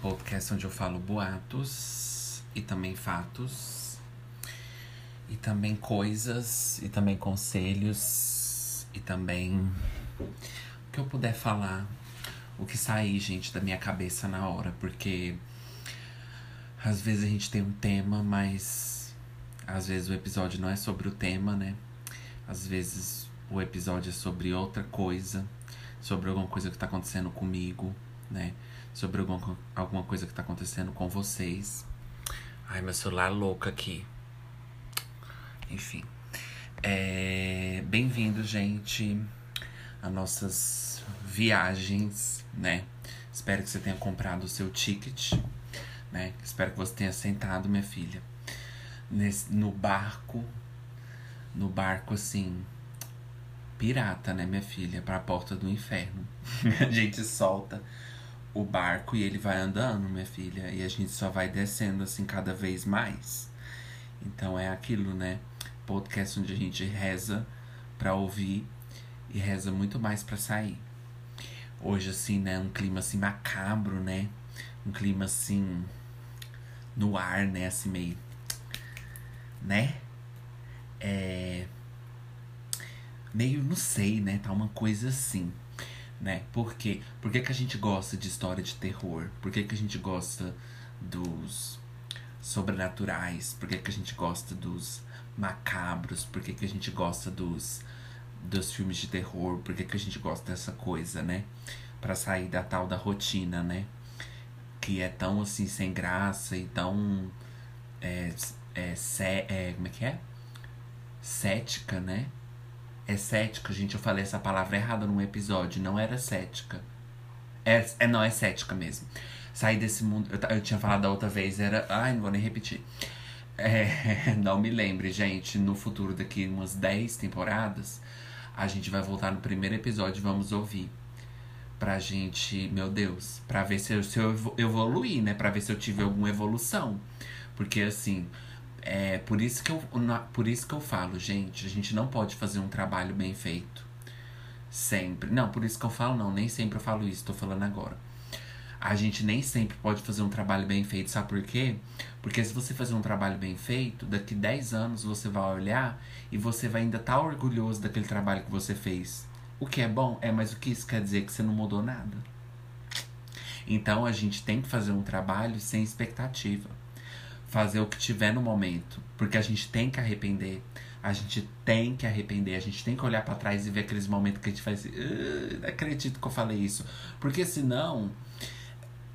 Podcast onde eu falo boatos e também fatos, e também coisas, e também conselhos, e também o que eu puder falar, o que sair, gente, da minha cabeça na hora, porque às vezes a gente tem um tema, mas às vezes o episódio não é sobre o tema, né? Às vezes o episódio é sobre outra coisa sobre alguma coisa que tá acontecendo comigo, né? Sobre alguma, alguma coisa que tá acontecendo com vocês. Ai, meu celular louco aqui. Enfim. É... Bem-vindo, gente, a nossas viagens, né? Espero que você tenha comprado o seu ticket, né? Espero que você tenha sentado, minha filha, nesse, no barco. No barco, assim, pirata, né, minha filha, para a porta do inferno. a gente solta o barco e ele vai andando, minha filha, e a gente só vai descendo assim cada vez mais. Então é aquilo, né? Podcast onde a gente reza para ouvir e reza muito mais para sair. Hoje assim, né, um clima assim macabro, né? Um clima assim no ar, né, assim meio né? É meio, não sei, né? Tá uma coisa assim, né? Por quê? Por que, que a gente gosta de história de terror? Por que, que a gente gosta dos sobrenaturais? Por que, que a gente gosta dos macabros? Por que, que a gente gosta dos, dos filmes de terror? Por que, que a gente gosta dessa coisa, né? Pra sair da tal da rotina, né? Que é tão assim, sem graça e tão. É, é, é, como é que é? Cética, né? É cética, gente. Eu falei essa palavra errada num episódio. Não era cética. É, é não, é cética mesmo. Sair desse mundo. Eu, eu tinha falado da outra vez, era. Ai, não vou nem repetir. É, não me lembre, gente. No futuro, daqui umas 10 temporadas, a gente vai voltar no primeiro episódio e vamos ouvir. Pra gente, meu Deus, pra ver se eu, se eu evoluir, né? Pra ver se eu tive alguma evolução. Porque assim, é por isso que eu, por isso que eu falo, gente, a gente não pode fazer um trabalho bem feito sempre. Não, por isso que eu falo não, nem sempre eu falo isso, tô falando agora. A gente nem sempre pode fazer um trabalho bem feito, sabe por quê? Porque se você fazer um trabalho bem feito, daqui 10 anos você vai olhar e você vai ainda estar tá orgulhoso daquele trabalho que você fez. O que é bom, é, mas o que isso quer dizer? Que você não mudou nada. Então a gente tem que fazer um trabalho sem expectativa fazer o que tiver no momento, porque a gente tem que arrepender. A gente tem que arrepender, a gente tem que olhar para trás e ver aqueles momentos que a gente faz assim, não acredito que eu falei isso. Porque senão,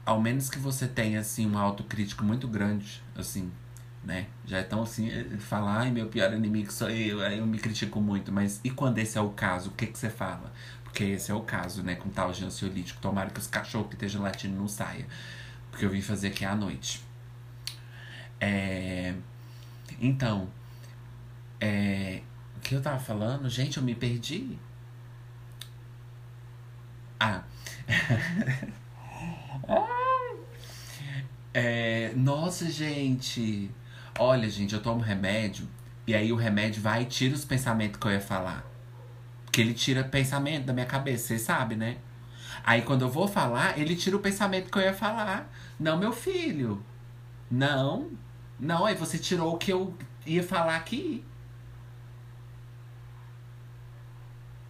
ao menos que você tenha assim um autocrítico muito grande, assim, né? Já é tão assim, eh, falar, ai, meu pior inimigo sou eu, aí eu me critico muito, mas e quando esse é o caso, o que que você fala? Porque esse é o caso, né, com tal de ansiolítico, tomara que os cachorros que estejam latindo não saia. Porque eu vim fazer aqui à noite. É, então, é, o que eu tava falando? Gente, eu me perdi. Ah. é, nossa, gente. Olha, gente, eu tomo remédio. E aí o remédio vai e tira os pensamentos que eu ia falar. Porque ele tira pensamento da minha cabeça, vocês sabem, né? Aí quando eu vou falar, ele tira o pensamento que eu ia falar. Não, meu filho. Não. Não, aí você tirou o que eu ia falar aqui.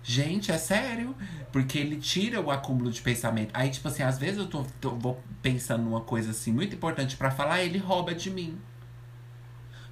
Gente, é sério. Porque ele tira o acúmulo de pensamento. Aí, tipo assim, às vezes eu tô, tô vou pensando numa coisa assim muito importante para falar, ele rouba de mim.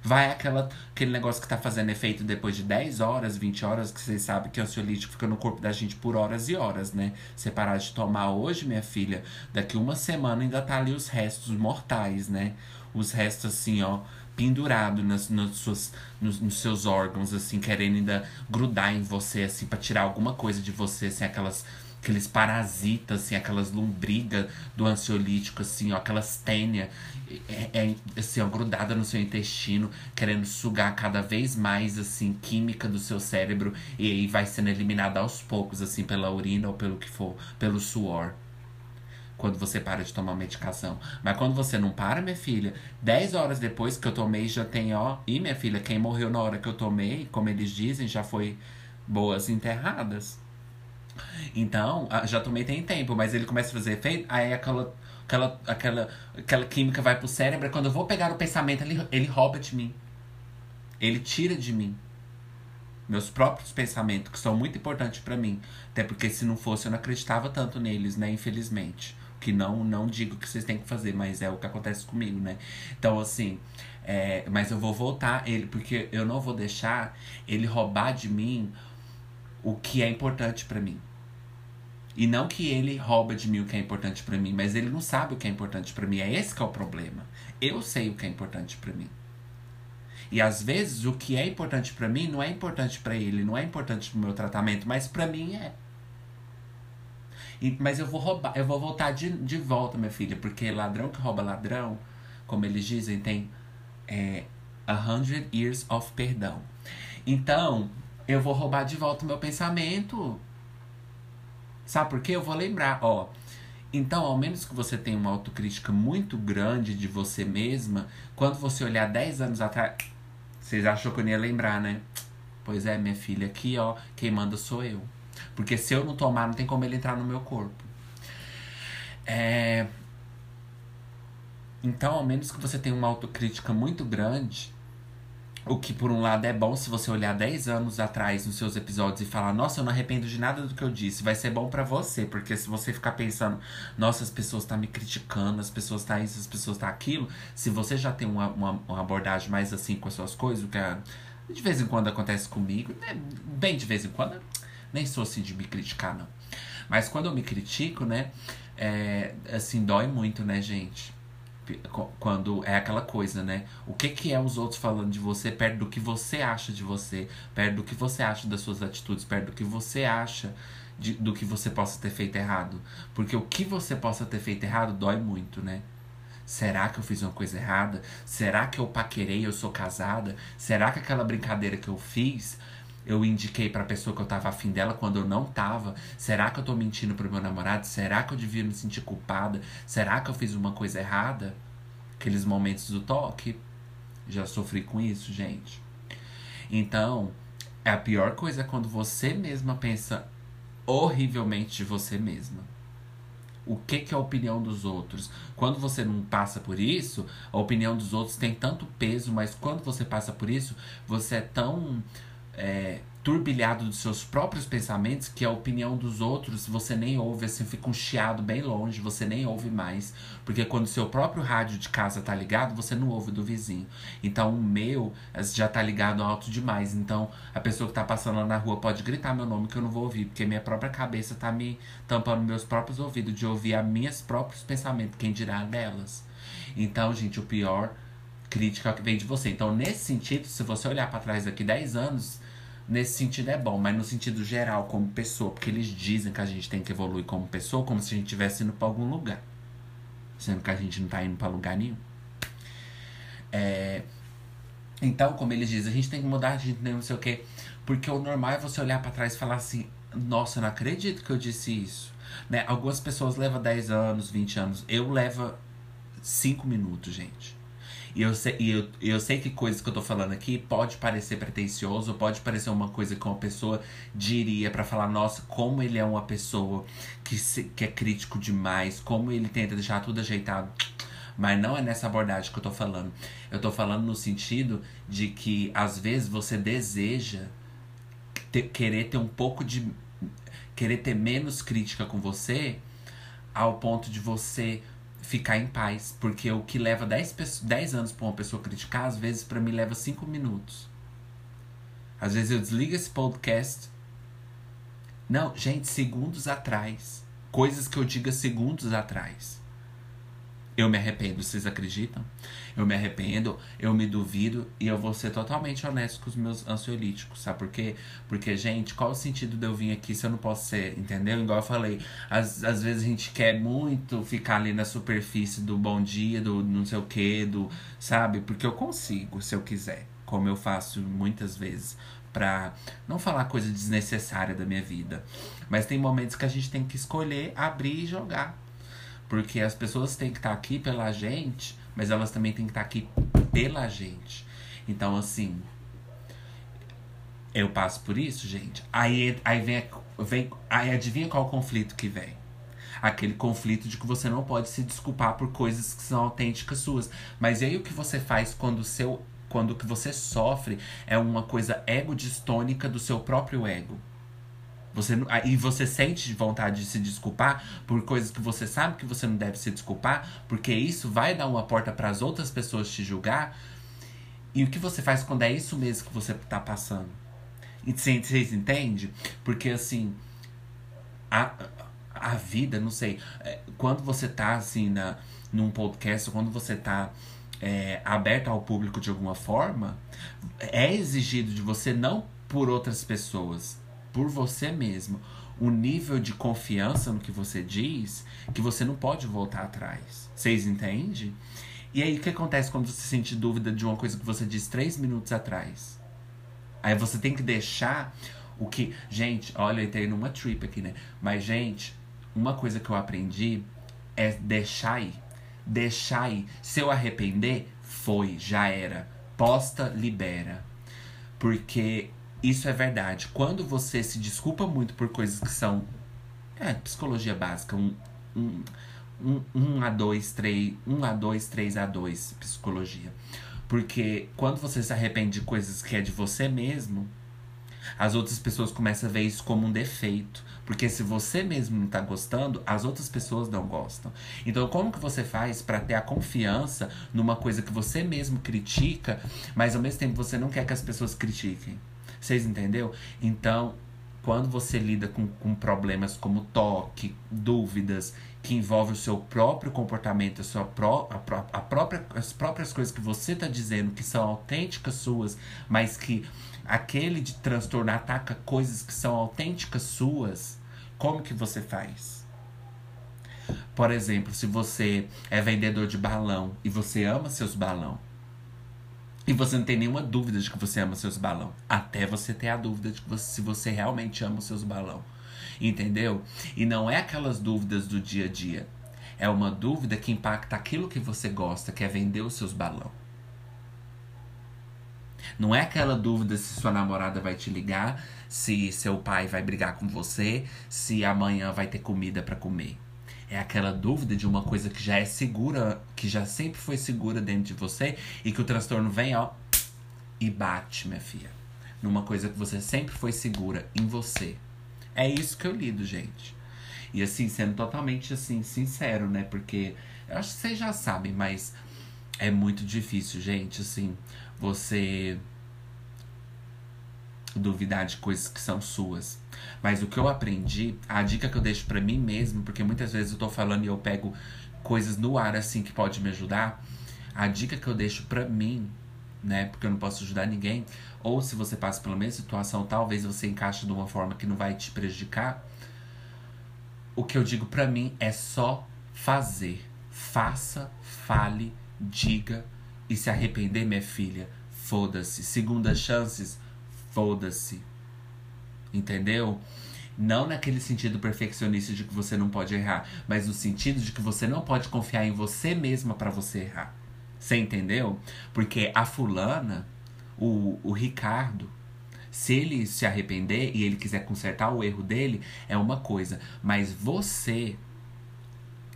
Vai aquela, aquele negócio que tá fazendo efeito depois de 10 horas, 20 horas, que vocês sabem que o ansiolítico fica no corpo da gente por horas e horas, né? Você parar de tomar hoje, minha filha, daqui uma semana ainda tá ali os restos mortais, né? Os restos assim, ó, pendurado nas, nas suas, nos, nos, seus órgãos, assim, querendo ainda grudar em você, assim, para tirar alguma coisa de você, assim, aquelas aqueles parasitas, assim, aquelas lombrigas do ansiolítico, assim, ó, aquelas tênia, é, é, assim, ó, grudada no seu intestino, querendo sugar cada vez mais, assim, química do seu cérebro, e aí vai sendo eliminada aos poucos, assim, pela urina ou pelo que for, pelo suor quando você para de tomar medicação. Mas quando você não para, minha filha, 10 horas depois que eu tomei, já tem, ó. E minha filha, quem morreu na hora que eu tomei, como eles dizem, já foi boas enterradas. Então, já tomei tem tempo, mas ele começa a fazer efeito, aí aquela, aquela, aquela, aquela química vai pro cérebro, quando eu vou pegar o pensamento, ele, ele rouba de mim. Ele tira de mim meus próprios pensamentos, que são muito importantes para mim. Até porque se não fosse, eu não acreditava tanto neles, né? Infelizmente. Que não, não digo que vocês têm que fazer, mas é o que acontece comigo, né? Então, assim, é, mas eu vou voltar ele, porque eu não vou deixar ele roubar de mim o que é importante para mim. E não que ele rouba de mim o que é importante para mim, mas ele não sabe o que é importante para mim. É esse que é o problema. Eu sei o que é importante para mim. E às vezes o que é importante para mim não é importante para ele, não é importante pro meu tratamento, mas para mim é. Mas eu vou roubar, eu vou voltar de, de volta, minha filha, porque ladrão que rouba ladrão, como eles dizem, tem é, a hundred years of perdão. Então, eu vou roubar de volta o meu pensamento. Sabe por quê? Eu vou lembrar, ó. Então, ao menos que você tenha uma autocrítica muito grande de você mesma, quando você olhar 10 anos atrás, vocês achou que eu não ia lembrar, né? Pois é, minha filha, aqui, ó, quem manda sou eu. Porque se eu não tomar, não tem como ele entrar no meu corpo. É... Então, ao menos que você tenha uma autocrítica muito grande, o que por um lado é bom se você olhar 10 anos atrás nos seus episódios e falar, nossa, eu não arrependo de nada do que eu disse, vai ser bom para você, porque se você ficar pensando, nossa, as pessoas estão tá me criticando, as pessoas estão tá isso, as pessoas estão tá aquilo, se você já tem uma, uma, uma, abordagem mais assim com as suas coisas, o que é, de vez em quando acontece comigo, né? bem de vez em quando, nem sou assim de me criticar, não. Mas quando eu me critico, né, é, assim, dói muito, né, gente? quando é aquela coisa, né? O que que é os outros falando de você perto do que você acha de você, perto do que você acha das suas atitudes, perto do que você acha de, do que você possa ter feito errado. Porque o que você possa ter feito errado dói muito, né? Será que eu fiz uma coisa errada? Será que eu paquerei, eu sou casada? Será que aquela brincadeira que eu fiz eu indiquei pra pessoa que eu tava afim dela quando eu não tava? Será que eu tô mentindo pro meu namorado? Será que eu devia me sentir culpada? Será que eu fiz uma coisa errada? Aqueles momentos do toque. Já sofri com isso, gente. Então, é a pior coisa quando você mesma pensa horrivelmente de você mesma. O que, que é a opinião dos outros? Quando você não passa por isso, a opinião dos outros tem tanto peso, mas quando você passa por isso, você é tão é, turbilhado dos seus próprios pensamentos que a opinião dos outros você nem ouve, assim, fica um chiado bem longe, você nem ouve mais. Porque quando seu próprio rádio de casa tá ligado, você não ouve do vizinho. Então o meu já tá ligado alto demais. Então a pessoa que tá passando lá na rua pode gritar meu nome que eu não vou ouvir, porque minha própria cabeça tá me tampando meus próprios ouvidos de ouvir as minhas próprios pensamentos, quem dirá delas. Então, gente, o pior crítica que vem de você. Então, nesse sentido, se você olhar para trás daqui 10 anos, nesse sentido é bom, mas no sentido geral, como pessoa, porque eles dizem que a gente tem que evoluir como pessoa, como se a gente estivesse indo para algum lugar. Sendo que a gente não tá indo para lugar nenhum. É, então, como eles dizem, a gente tem que mudar, a gente tem não sei o quê. Porque o normal é você olhar para trás e falar assim: nossa, eu não acredito que eu disse isso. Né? Algumas pessoas levam 10 anos, 20 anos. Eu levo 5 minutos, gente. E eu sei, e eu, eu sei que coisas que eu tô falando aqui pode parecer pretencioso, pode parecer uma coisa que uma pessoa diria para falar, nossa, como ele é uma pessoa que, se, que é crítico demais, como ele tenta deixar tudo ajeitado. Mas não é nessa abordagem que eu tô falando. Eu tô falando no sentido de que às vezes você deseja ter, querer ter um pouco de. querer ter menos crítica com você, ao ponto de você ficar em paz. Porque o que leva 10, 10 anos pra uma pessoa criticar, às vezes para mim leva 5 minutos. Às vezes eu desligo esse podcast. Não, gente, segundos atrás. Coisas que eu diga segundos atrás. Eu me arrependo, vocês acreditam? Eu me arrependo, eu me duvido e eu vou ser totalmente honesto com os meus ansiolíticos, sabe por quê? Porque, gente, qual o sentido de eu vir aqui se eu não posso ser, entendeu? Igual eu falei, às, às vezes a gente quer muito ficar ali na superfície do bom dia, do não sei o que, do, sabe? Porque eu consigo, se eu quiser, como eu faço muitas vezes pra não falar coisa desnecessária da minha vida. Mas tem momentos que a gente tem que escolher abrir e jogar. Porque as pessoas têm que estar aqui pela gente, mas elas também têm que estar aqui pela gente. Então, assim, Eu passo por isso, gente. Aí, aí vem, vem. Aí adivinha qual conflito que vem? Aquele conflito de que você não pode se desculpar por coisas que são autênticas suas. Mas e aí o que você faz quando o seu. Quando o que você sofre é uma coisa ego-distônica do seu próprio ego? Você, e você sente vontade de se desculpar por coisas que você sabe que você não deve se desculpar, porque isso vai dar uma porta para as outras pessoas te julgar. E o que você faz quando é isso mesmo que você tá passando? Vocês entendem? Porque assim, a, a vida, não sei, é, quando você tá assim na, num podcast, quando você tá é, aberto ao público de alguma forma, é exigido de você não por outras pessoas, por você mesmo, um nível de confiança no que você diz que você não pode voltar atrás. Vocês entendem? E aí, o que acontece quando você sente dúvida de uma coisa que você disse três minutos atrás? Aí você tem que deixar o que. Gente, olha, eu entrei numa trip aqui, né? Mas, gente, uma coisa que eu aprendi é deixar ir. Deixar ir. Se eu arrepender, foi, já era. Posta, libera. Porque isso é verdade. Quando você se desculpa muito por coisas que são. É, psicologia básica. Um, um, um, um a dois, três. Um a dois, três a dois, psicologia. Porque quando você se arrepende de coisas que é de você mesmo, as outras pessoas começam a ver isso como um defeito. Porque se você mesmo não tá gostando, as outras pessoas não gostam. Então, como que você faz para ter a confiança numa coisa que você mesmo critica, mas ao mesmo tempo você não quer que as pessoas critiquem? Vocês entendeu? Então, quando você lida com, com problemas como toque, dúvidas, que envolve o seu próprio comportamento, a sua pró a, a própria, as próprias coisas que você está dizendo que são autênticas suas, mas que aquele de transtorno ataca coisas que são autênticas suas, como que você faz? Por exemplo, se você é vendedor de balão e você ama seus balão, e você não tem nenhuma dúvida de que você ama seus balão. Até você ter a dúvida de que você, se você realmente ama os seus balão. Entendeu? E não é aquelas dúvidas do dia a dia. É uma dúvida que impacta aquilo que você gosta, que é vender os seus balão. Não é aquela dúvida se sua namorada vai te ligar, se seu pai vai brigar com você, se amanhã vai ter comida para comer. É aquela dúvida de uma coisa que já é segura, que já sempre foi segura dentro de você e que o transtorno vem, ó, e bate, minha filha. Numa coisa que você sempre foi segura em você. É isso que eu lido, gente. E assim, sendo totalmente assim, sincero, né? Porque eu acho que vocês já sabem, mas é muito difícil, gente, assim, você duvidar de coisas que são suas. Mas o que eu aprendi, a dica que eu deixo para mim mesmo, porque muitas vezes eu tô falando e eu pego coisas no ar assim que pode me ajudar, a dica que eu deixo para mim, né, porque eu não posso ajudar ninguém, ou se você passa pela mesma situação, talvez você encaixe de uma forma que não vai te prejudicar. O que eu digo para mim é só fazer. Faça, fale, diga e se arrepender, minha filha, foda-se. Segundas chances, foda-se. Entendeu? Não naquele sentido perfeccionista de que você não pode errar, mas no sentido de que você não pode confiar em você mesma para você errar. Você entendeu? Porque a fulana, o, o Ricardo, se ele se arrepender e ele quiser consertar o erro dele, é uma coisa. Mas você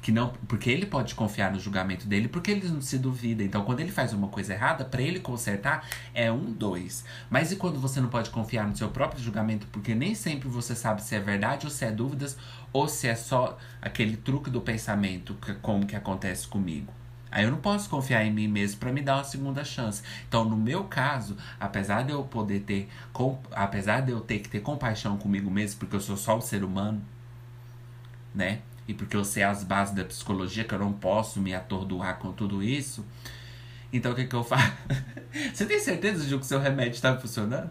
que não, porque ele pode confiar no julgamento dele, porque ele não se duvida. Então, quando ele faz uma coisa errada, para ele consertar é um, dois. Mas e quando você não pode confiar no seu próprio julgamento, porque nem sempre você sabe se é verdade ou se é dúvidas, ou se é só aquele truque do pensamento, que, como que acontece comigo. Aí eu não posso confiar em mim mesmo para me dar uma segunda chance. Então, no meu caso, apesar de eu poder ter, com, apesar de eu ter que ter compaixão comigo mesmo, porque eu sou só um ser humano, né? E porque eu sei as bases da psicologia, que eu não posso me atordoar com tudo isso. Então o que, que eu faço? Você tem certeza de que o seu remédio está funcionando?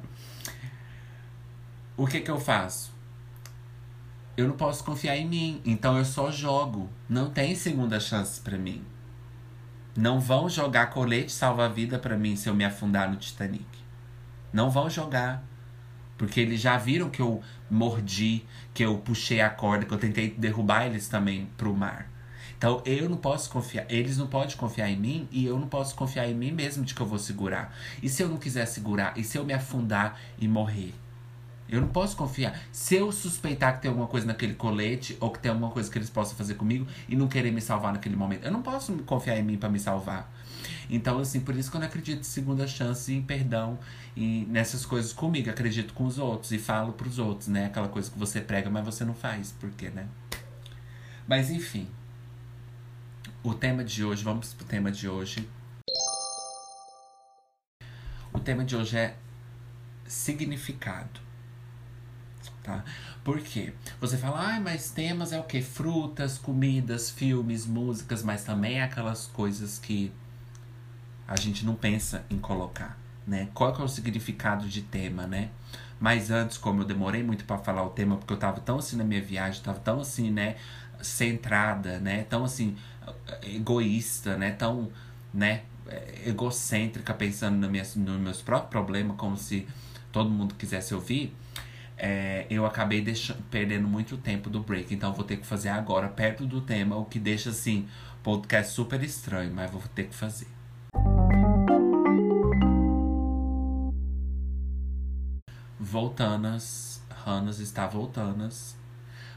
O que, que eu faço? Eu não posso confiar em mim, então eu só jogo. Não tem segunda chance para mim. Não vão jogar colete salva-vida para mim se eu me afundar no Titanic. Não vão jogar. Porque eles já viram que eu mordi, que eu puxei a corda, que eu tentei derrubar eles também pro mar. Então eu não posso confiar, eles não podem confiar em mim e eu não posso confiar em mim mesmo de que eu vou segurar. E se eu não quiser segurar? E se eu me afundar e morrer? Eu não posso confiar. Se eu suspeitar que tem alguma coisa naquele colete ou que tem alguma coisa que eles possam fazer comigo e não querer me salvar naquele momento, eu não posso confiar em mim para me salvar. Então, assim, por isso que eu não acredito em segunda chance, em perdão e nessas coisas comigo. Acredito com os outros e falo pros outros, né? Aquela coisa que você prega, mas você não faz. Por quê, né? Mas enfim. O tema de hoje, vamos pro tema de hoje. O tema de hoje é significado. Tá? Por quê? Você fala, ah, mas temas é o quê? Frutas, comidas, filmes, músicas, mas também é aquelas coisas que a gente não pensa em colocar, né? Qual que é o significado de tema, né? Mas antes, como eu demorei muito para falar o tema, porque eu tava tão assim na minha viagem, tava tão assim, né, centrada, né, tão assim egoísta, né, tão, né, egocêntrica, pensando no minha, nos meus próprios problemas, como se todo mundo quisesse ouvir, é, eu acabei deixando, perdendo muito tempo do break. Então vou ter que fazer agora, perto do tema, o que deixa assim, podcast super estranho, mas vou ter que fazer. Voltanas. Ranas está voltanas.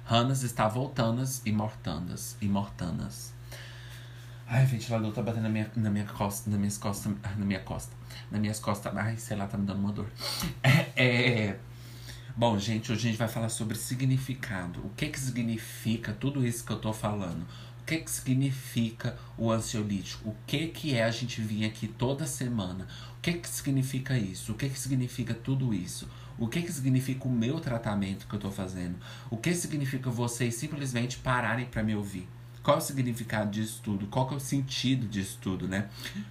Ranas está voltanas e mortanas. E mortanas. Ai, ventilador tá batendo na minha, na minha costa, na minhas costas, na minha costa, nas minhas costas. Ai, sei lá, tá me dando uma dor. É, é, Bom, gente, hoje a gente vai falar sobre significado. O que que significa tudo isso que eu tô falando? O que que significa o ansiolítico? O que que é a gente vir aqui toda semana? O que que significa isso? O que que significa tudo isso? O que, que significa o meu tratamento que eu estou fazendo? O que significa vocês simplesmente pararem para me ouvir? Qual é o significado disso tudo? Qual é o sentido disso tudo, né?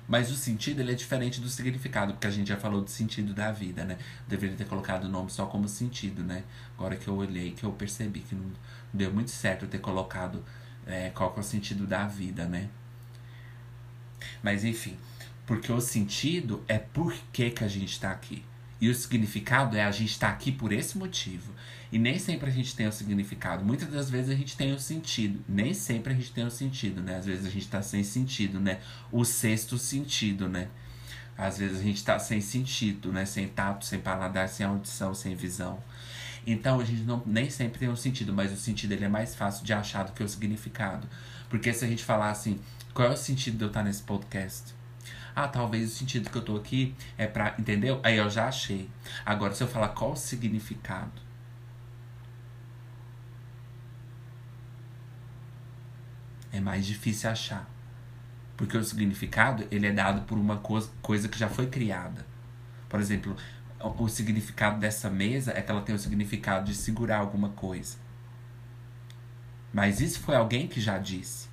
Mas o sentido ele é diferente do significado, porque a gente já falou do sentido da vida, né? deveria ter colocado o nome só como sentido, né? Agora que eu olhei, que eu percebi que não deu muito certo ter colocado é, qual é o sentido da vida, né? Mas enfim, porque o sentido é por que, que a gente está aqui. E o significado é a gente estar tá aqui por esse motivo. E nem sempre a gente tem o significado. Muitas das vezes a gente tem o sentido. Nem sempre a gente tem o sentido, né? Às vezes a gente está sem sentido, né? O sexto sentido, né? Às vezes a gente está sem sentido, né? Sem tato, sem paladar, sem audição, sem visão. Então a gente não, nem sempre tem um sentido, mas o sentido ele é mais fácil de achar do que o significado. Porque se a gente falar assim, qual é o sentido de eu estar nesse podcast? Ah, talvez o sentido que eu tô aqui é pra. Entendeu? Aí eu já achei. Agora, se eu falar qual o significado. É mais difícil achar. Porque o significado, ele é dado por uma coisa, coisa que já foi criada. Por exemplo, o significado dessa mesa é que ela tem o significado de segurar alguma coisa. Mas isso foi alguém que já disse.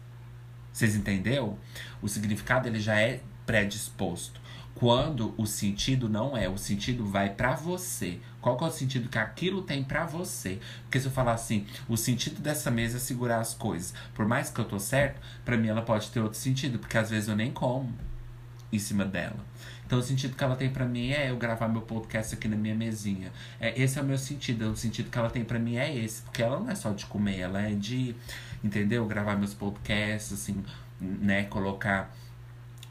Vocês entenderam? O significado ele já é predisposto. Quando o sentido não é, o sentido vai para você. Qual é o sentido que aquilo tem para você? Porque se eu falar assim, o sentido dessa mesa é segurar as coisas. Por mais que eu tô certo, para mim ela pode ter outro sentido, porque às vezes eu nem como em cima dela. Então o sentido que ela tem para mim é eu gravar meu podcast aqui na minha mesinha. É, esse é o meu sentido. O sentido que ela tem para mim é esse, porque ela não é só de comer, ela é de, entendeu? Gravar meus podcasts, assim, né, colocar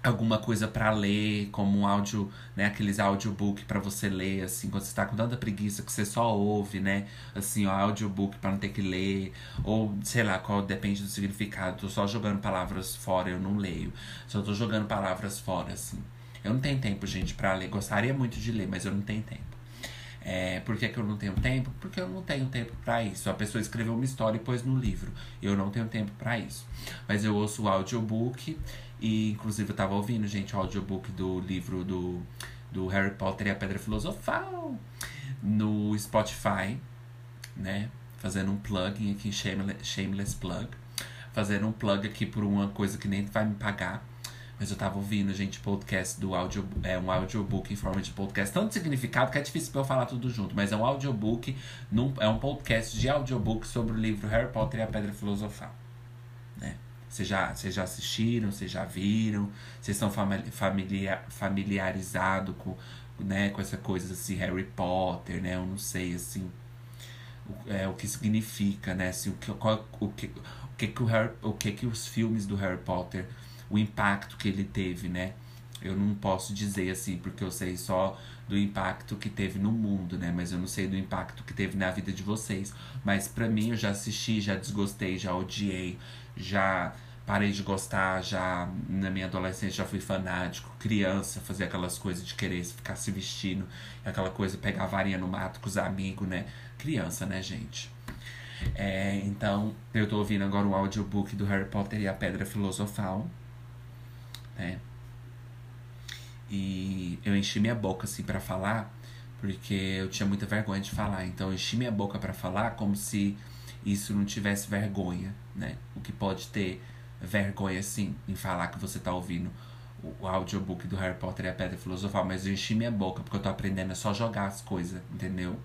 alguma coisa para ler, como um áudio, né, aqueles audiobook para você ler, assim, quando você tá com tanta preguiça que você só ouve, né, assim, ó, audiobook para não ter que ler, ou sei lá, qual depende do significado. Tô só jogando palavras fora, eu não leio. Só tô jogando palavras fora, assim. Eu não tenho tempo, gente, para ler. Gostaria muito de ler, mas eu não tenho tempo. É, por que, que eu não tenho tempo? Porque eu não tenho tempo para isso. A pessoa escreveu uma história e pôs no livro. Eu não tenho tempo para isso. Mas eu ouço o audiobook e, inclusive, eu tava ouvindo, gente, o audiobook do livro do, do Harry Potter e a Pedra Filosofal no Spotify, né? Fazendo um plugin aqui, shameless, shameless plug. Fazendo um plug aqui por uma coisa que nem vai me pagar. Mas eu tava ouvindo, gente, podcast do audio, é um audiobook em forma de podcast. Tanto significado que é difícil pra eu falar tudo junto. Mas é um audiobook, num, é um podcast de audiobook sobre o livro Harry Potter e a Pedra Filosofal. Vocês já, vocês já assistiram, vocês já viram, vocês estão familiar, familiarizados com, né, com essa coisa assim, Harry Potter, né? Eu não sei, assim. é, o que significa, né? Assim, o, que, qual, o, que, o, que, que o, Harry, o que que os filmes do Harry Potter, o impacto que ele teve, né? Eu não posso dizer assim, porque eu sei só do impacto que teve no mundo, né? Mas eu não sei do impacto que teve na vida de vocês. Mas para mim, eu já assisti, já desgostei, já odiei, já parei de gostar, já na minha adolescência já fui fanático, criança, fazia aquelas coisas de querer ficar se vestindo, aquela coisa, pegar varinha no mato com os amigos, né? Criança, né, gente? É, então, eu tô ouvindo agora o audiobook do Harry Potter e a Pedra Filosofal, né? E eu enchi minha boca assim para falar, porque eu tinha muita vergonha de falar. Então eu enchi minha boca para falar como se isso não tivesse vergonha, né? O que pode ter vergonha sim em falar que você tá ouvindo o, audiobook do Harry Potter e a Pedra Filosofal, mas eu enchi minha boca porque eu tô aprendendo a só jogar as coisas, entendeu?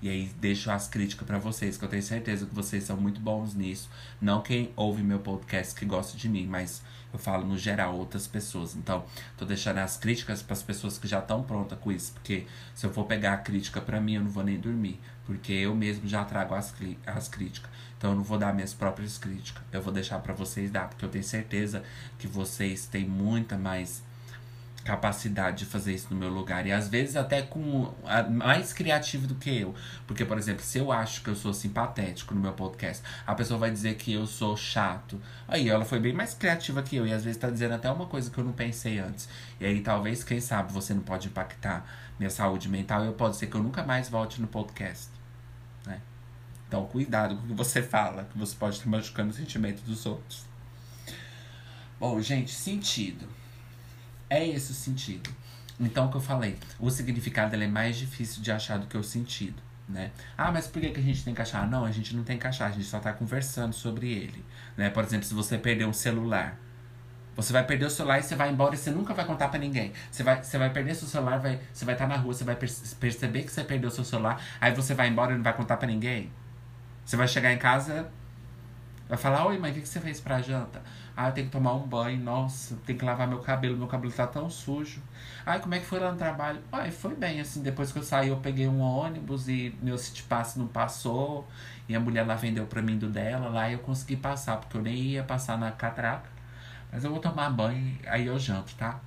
E aí deixo as críticas para vocês, que eu tenho certeza que vocês são muito bons nisso. Não quem ouve meu podcast que gosta de mim, mas eu falo no geral outras pessoas. Então, tô deixando as críticas para as pessoas que já estão prontas com isso, porque se eu for pegar a crítica para mim, eu não vou nem dormir, porque eu mesmo já trago as, as críticas. Então eu não vou dar minhas próprias críticas. Eu vou deixar para vocês dar, porque eu tenho certeza que vocês têm muita mais capacidade de fazer isso no meu lugar. E às vezes até com a, mais criativo do que eu. Porque, por exemplo, se eu acho que eu sou simpatético no meu podcast, a pessoa vai dizer que eu sou chato. Aí ela foi bem mais criativa que eu. E às vezes tá dizendo até uma coisa que eu não pensei antes. E aí talvez, quem sabe, você não pode impactar minha saúde mental. E eu pode ser que eu nunca mais volte no podcast. Né? Então, cuidado com o que você fala, que você pode estar machucando o sentimento dos outros. Bom, gente, sentido. É esse o sentido. Então, o que eu falei, o significado é mais difícil de achar do que o sentido, né? Ah, mas por que, que a gente tem que achar? Não, a gente não tem que achar, a gente só está conversando sobre ele, né? Por exemplo, se você perder um celular, você vai perder o celular e você vai embora e você nunca vai contar para ninguém. Você vai, você vai perder seu celular, vai, você vai estar tá na rua, você vai perceber que você perdeu seu celular, aí você vai embora e não vai contar para ninguém. Você vai chegar em casa, vai falar: Oi, mãe, o que, que você fez pra janta? Ah, eu tenho que tomar um banho, nossa, tem que lavar meu cabelo, meu cabelo tá tão sujo. Ai, como é que foi lá no trabalho? Ai, foi bem, assim, depois que eu saí eu peguei um ônibus e meu city pass não passou. E a mulher lá vendeu pra mim do dela, lá eu consegui passar, porque eu nem ia passar na catraca. Mas eu vou tomar banho, aí eu janto, tá?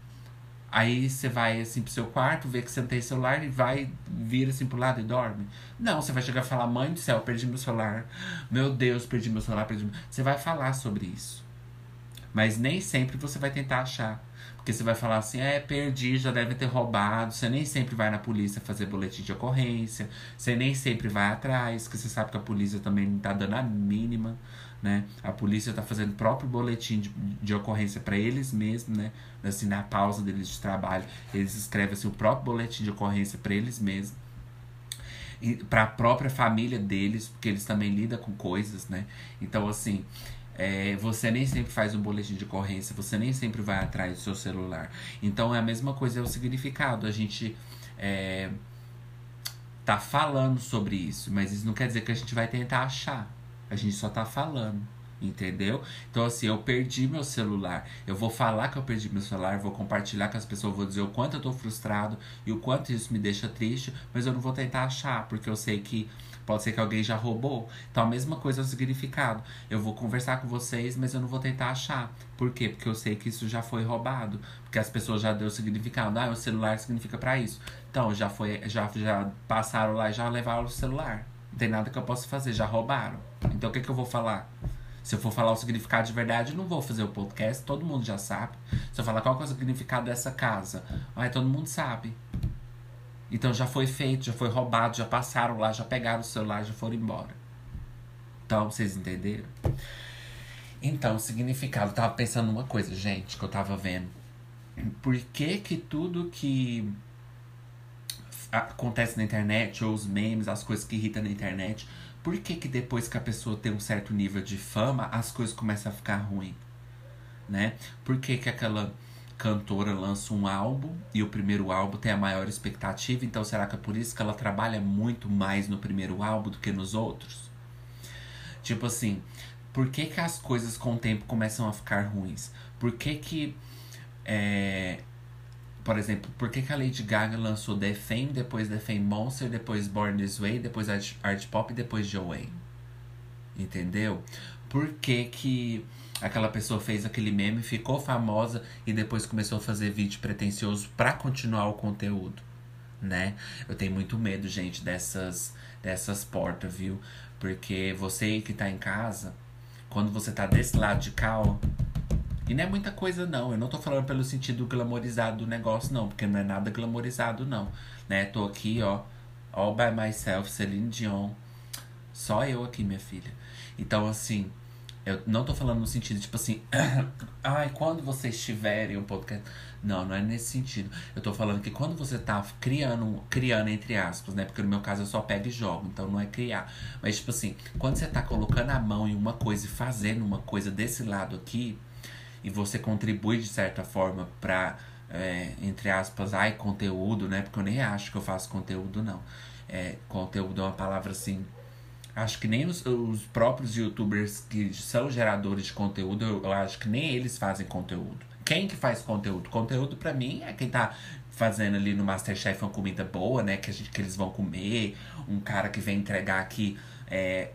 Aí você vai assim pro seu quarto, vê que você não tem celular e vai, vira assim pro lado e dorme. Não, você vai chegar e falar, mãe do céu, perdi meu celular. Meu Deus, perdi meu celular, perdi meu... Você vai falar sobre isso. Mas nem sempre você vai tentar achar. Porque você vai falar assim, é, perdi, já deve ter roubado. Você nem sempre vai na polícia fazer boletim de ocorrência. Você nem sempre vai atrás, porque você sabe que a polícia também não tá dando a mínima, né? A polícia tá fazendo o próprio boletim de, de ocorrência para eles mesmos, né? Assim, na pausa deles de trabalho, eles escrevem assim, o próprio boletim de ocorrência para eles mesmos. Para a própria família deles, porque eles também lidam com coisas, né? Então, assim, é, você nem sempre faz um boletim de ocorrência, você nem sempre vai atrás do seu celular. Então é a mesma coisa, é o significado. A gente é, tá falando sobre isso, mas isso não quer dizer que a gente vai tentar achar. A gente só tá falando. Entendeu? Então, assim, eu perdi meu celular. Eu vou falar que eu perdi meu celular, vou compartilhar com as pessoas, vou dizer o quanto eu tô frustrado e o quanto isso me deixa triste, mas eu não vou tentar achar, porque eu sei que Pode ser que alguém já roubou. Então a mesma coisa é o significado. Eu vou conversar com vocês, mas eu não vou tentar achar. Por quê? Porque eu sei que isso já foi roubado. Porque as pessoas já deu significado. Ah, o celular significa para isso. Então já foi, já, já passaram lá e já levaram o celular. Não tem nada que eu possa fazer, já roubaram. Então o que, que eu vou falar? Se eu for falar o significado de verdade, eu não vou fazer o podcast, todo mundo já sabe. Se eu falar qual é o significado dessa casa, aí todo mundo sabe. Então já foi feito, já foi roubado, já passaram lá, já pegaram o celular, já foram embora. Então, vocês entenderam? Então, o significado. Eu tava pensando numa coisa, gente, que eu tava vendo. Por que que tudo que acontece na internet, ou os memes, as coisas que irritam na internet, por que que depois que a pessoa tem um certo nível de fama, as coisas começam a ficar ruim? Né? Por que que aquela cantora lança um álbum e o primeiro álbum tem a maior expectativa, então será que é por isso que ela trabalha muito mais no primeiro álbum do que nos outros? Tipo assim, por que, que as coisas com o tempo começam a ficar ruins? Por que que é, Por exemplo, por que, que a Lady Gaga lançou The Fame, depois The Fame Monster, depois Born This Way, depois Art, Art Pop e depois Joanne? Entendeu? Por que, que aquela pessoa fez aquele meme, ficou famosa e depois começou a fazer vídeo pretencioso para continuar o conteúdo, né? Eu tenho muito medo, gente, dessas dessas portas, viu? Porque você que tá em casa, quando você tá desse lado de cá, ó, e não é muita coisa, não. Eu não tô falando pelo sentido glamorizado do negócio, não. Porque não é nada glamorizado, não. Né? Tô aqui, ó. All by myself, Celine Dion. Só eu aqui, minha filha. Então, assim, eu não tô falando no sentido, tipo assim, ai, quando vocês tiverem um podcast. Não, não é nesse sentido. Eu tô falando que quando você tá criando, criando entre aspas, né? Porque no meu caso eu só pego e jogo, então não é criar. Mas, tipo assim, quando você tá colocando a mão em uma coisa e fazendo uma coisa desse lado aqui, e você contribui de certa forma pra, é, entre aspas, ai, conteúdo, né? Porque eu nem acho que eu faço conteúdo, não. É, conteúdo é uma palavra assim Acho que nem os, os, próprios youtubers que são geradores de conteúdo, eu, eu, acho que nem eles fazem conteúdo. Quem que faz conteúdo? Conteúdo para mim é quem tá fazendo ali no Masterchef uma comida boa, né? Que, gente, que eles vão comer. Um cara que vem entregar aqui é,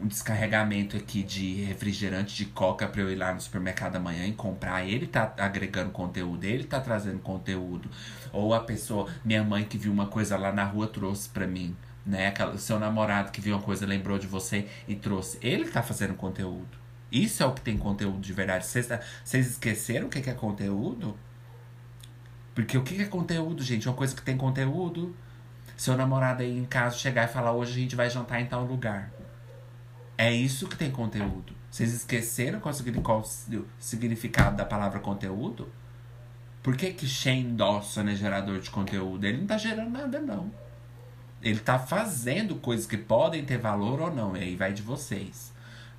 um descarregamento aqui de refrigerante de coca pra eu ir lá no supermercado amanhã e comprar. Ele tá agregando conteúdo, ele tá trazendo conteúdo. Ou a pessoa, minha mãe que viu uma coisa lá na rua trouxe pra mim né? O seu namorado que viu uma coisa, lembrou de você e trouxe. Ele tá fazendo conteúdo. Isso é o que tem conteúdo de verdade. Vocês, tá, esqueceram o que é conteúdo? Porque o que é conteúdo, gente? É uma coisa que tem conteúdo. Seu namorado aí em casa chegar e falar: hoje a gente vai jantar em tal lugar. É isso que tem conteúdo. Vocês esqueceram qual, qual o significado da palavra conteúdo? Por que, que Shane Dawson é gerador de conteúdo? Ele não tá gerando nada, não. Ele tá fazendo coisas que podem ter valor ou não. E aí vai de vocês.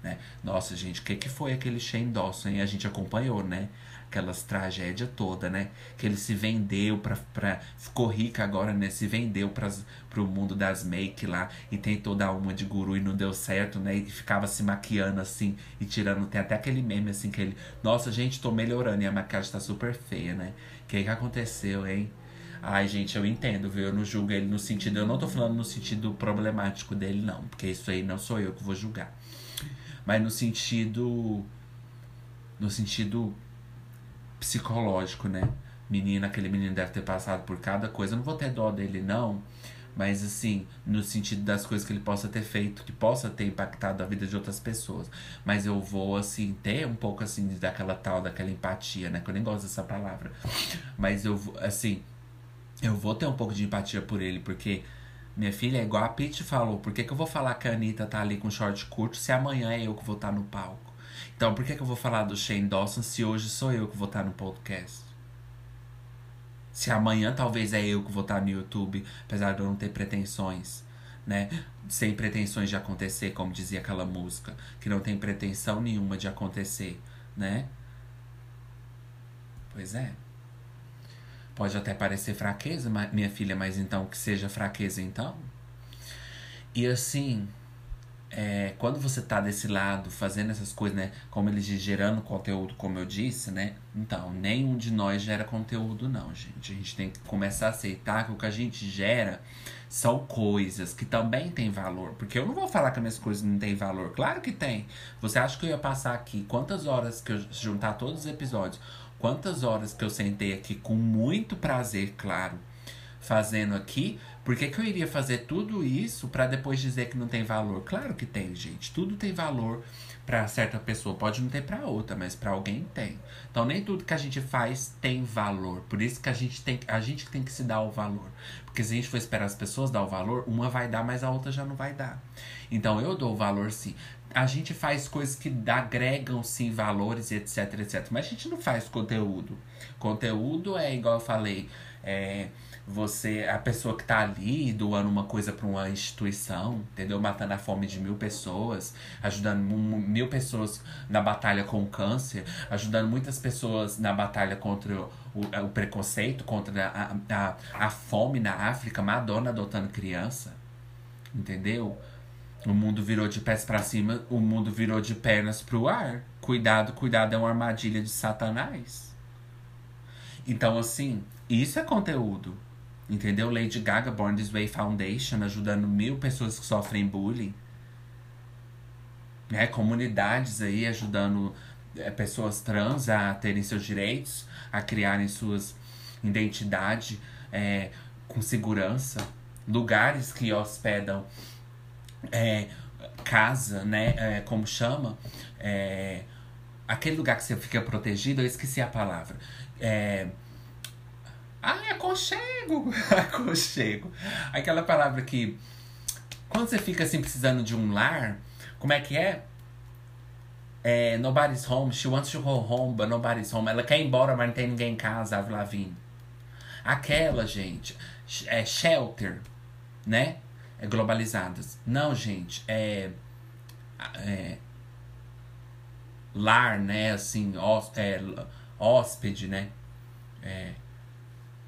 Né? Nossa, gente, o que, que foi aquele Shane Dawson? A gente acompanhou, né? Aquelas tragédia toda, né? Que ele se vendeu pra, pra. Ficou rico agora, né? Se vendeu pras, pro mundo das make lá e tentou dar uma de guru e não deu certo, né? E ficava se maquiando assim e tirando. Tem até aquele meme assim que ele. Nossa, gente, tô melhorando e a maquiagem tá super feia, né? O que, que aconteceu, hein? Ai, gente, eu entendo, viu? Eu não julgo ele no sentido. Eu não tô falando no sentido problemático dele, não. Porque isso aí não sou eu que vou julgar. Mas no sentido. No sentido psicológico, né? Menina, aquele menino deve ter passado por cada coisa. Eu não vou ter dó dele, não. Mas assim, no sentido das coisas que ele possa ter feito, que possa ter impactado a vida de outras pessoas. Mas eu vou, assim, ter um pouco assim daquela tal, daquela empatia, né? Que eu nem gosto dessa palavra. Mas eu vou, assim, eu vou ter um pouco de empatia por ele, porque minha filha é igual a Pete falou. Por que, que eu vou falar que a Anitta tá ali com short curto se amanhã é eu que vou estar tá no palco? Então, por que, que eu vou falar do Shane Dawson se hoje sou eu que vou estar tá no podcast? Se amanhã talvez é eu que vou estar tá no YouTube, apesar de eu não ter pretensões, né? Sem pretensões de acontecer, como dizia aquela música, que não tem pretensão nenhuma de acontecer, né? Pois é. Pode até parecer fraqueza, minha filha, mas então que seja fraqueza então. E assim, é, quando você tá desse lado, fazendo essas coisas, né? Como eles gerando conteúdo, como eu disse, né? Então, nenhum de nós gera conteúdo, não, gente. A gente tem que começar a aceitar que o que a gente gera são coisas que também têm valor. Porque eu não vou falar que as minhas coisas não têm valor. Claro que tem. Você acha que eu ia passar aqui quantas horas que eu juntar todos os episódios? Quantas horas que eu sentei aqui com muito prazer, claro, fazendo aqui, por que, que eu iria fazer tudo isso para depois dizer que não tem valor? Claro que tem, gente. Tudo tem valor para certa pessoa. Pode não ter para outra, mas para alguém tem. Então nem tudo que a gente faz tem valor. Por isso que a gente tem, a gente tem que se dar o valor. Porque se a gente for esperar as pessoas dar o valor, uma vai dar, mas a outra já não vai dar. Então eu dou o valor sim a gente faz coisas que agregam sim valores etc, etc. Mas a gente não faz conteúdo. Conteúdo é igual eu falei, é você, a pessoa que tá ali doando uma coisa para uma instituição, entendeu? Matando a fome de mil pessoas, ajudando mil pessoas na batalha com o câncer, ajudando muitas pessoas na batalha contra o, o preconceito, contra a, a, a fome na África, Madonna adotando criança, entendeu? O mundo virou de pés para cima, o mundo virou de pernas pro ar. Cuidado, cuidado, é uma armadilha de Satanás. Então, assim, Isso é conteúdo. Entendeu? Lady Gaga, Born This Way Foundation, ajudando mil pessoas que sofrem bullying. Né? Comunidades aí ajudando é, pessoas trans a terem seus direitos, a criarem suas identidades é, com segurança. Lugares que hospedam é, casa, né? É, como chama? É, aquele lugar que você fica protegido, eu esqueci a palavra. É, ah, aconchego! aconchego. Aquela palavra que. Quando você fica assim precisando de um lar, como é que é? É, nobody's home, she wants to go home, but nobody's home. Ela quer ir embora, mas não tem ninguém em casa, Avril Lavigne. Aquela, gente, é shelter, né? É globalizadas. Não, gente, é, é lar, né? Assim, é, hóspede, né? É,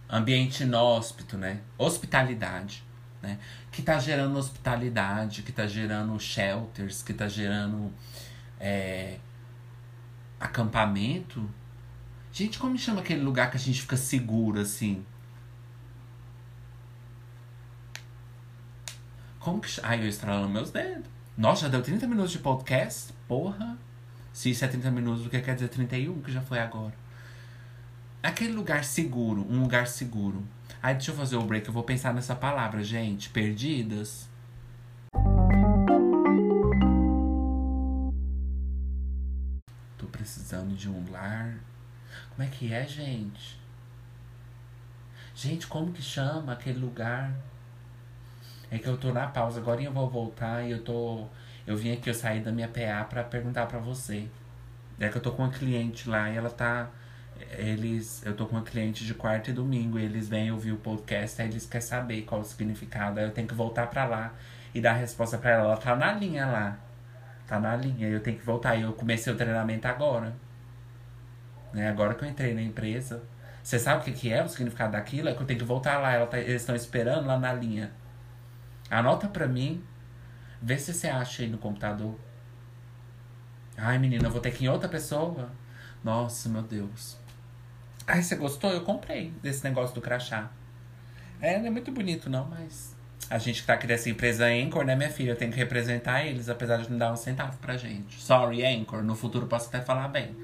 ambiente inóspito, né? Hospitalidade, né? Que tá gerando hospitalidade, que tá gerando shelters, que tá gerando é, acampamento. Gente, como chama aquele lugar que a gente fica seguro, assim? Como que. Ai, eu estralando meus dedos. Nossa, já deu 30 minutos de podcast? Porra! Se isso é 30 minutos, o que quer dizer 31, que já foi agora? Aquele lugar seguro, um lugar seguro. Aí deixa eu fazer o break, eu vou pensar nessa palavra, gente. Perdidas. Tô precisando de um lar. Como é que é, gente? Gente, como que chama aquele lugar? É que eu tô na pausa, agora eu vou voltar e eu tô. Eu vim aqui, eu saí da minha PA pra perguntar pra você. É que eu tô com uma cliente lá e ela tá eles eu tô com uma cliente de quarta e domingo e eles vêm ouvir o podcast aí eles querem saber qual o significado aí eu tenho que voltar para lá e dar a resposta para ela. Ela tá na linha lá tá na linha eu tenho que voltar. E eu comecei o treinamento agora né? Agora que eu entrei na empresa. Você sabe o que, que é o significado daquilo? É que eu tenho que voltar lá tá, eles estão esperando lá na linha anota para mim vê se você acha aí no computador ai menina eu vou ter que ir em outra pessoa nossa meu Deus Ai, você gostou? Eu comprei desse negócio do crachá. É, não é muito bonito, não, mas. A gente que tá aqui dessa empresa Anchor, né, minha filha? Eu tenho que representar eles, apesar de não dar um centavo pra gente. Sorry, Anchor. No futuro posso até falar bem.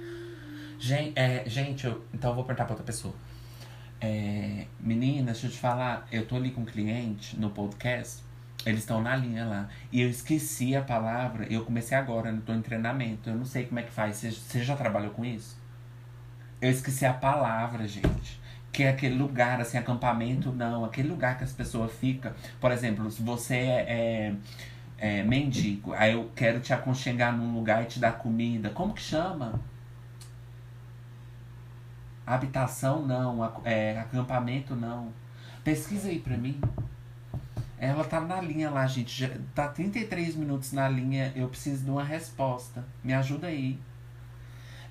Gente, é, gente eu, então eu vou perguntar pra outra pessoa. É, menina, deixa eu te falar. Eu tô ali com um cliente no podcast. Eles estão na linha lá. E eu esqueci a palavra. Eu comecei agora, não tô em treinamento. Eu não sei como é que faz. Você, você já trabalhou com isso? Eu esqueci a palavra, gente. Que é aquele lugar, assim, acampamento, não. Aquele lugar que as pessoas ficam. Por exemplo, se você é, é, é mendigo, aí eu quero te aconchegar num lugar e te dar comida. Como que chama? Habitação, não. É, acampamento, não. Pesquisa aí pra mim. Ela tá na linha lá, gente. Já tá 33 minutos na linha. Eu preciso de uma resposta. Me ajuda aí.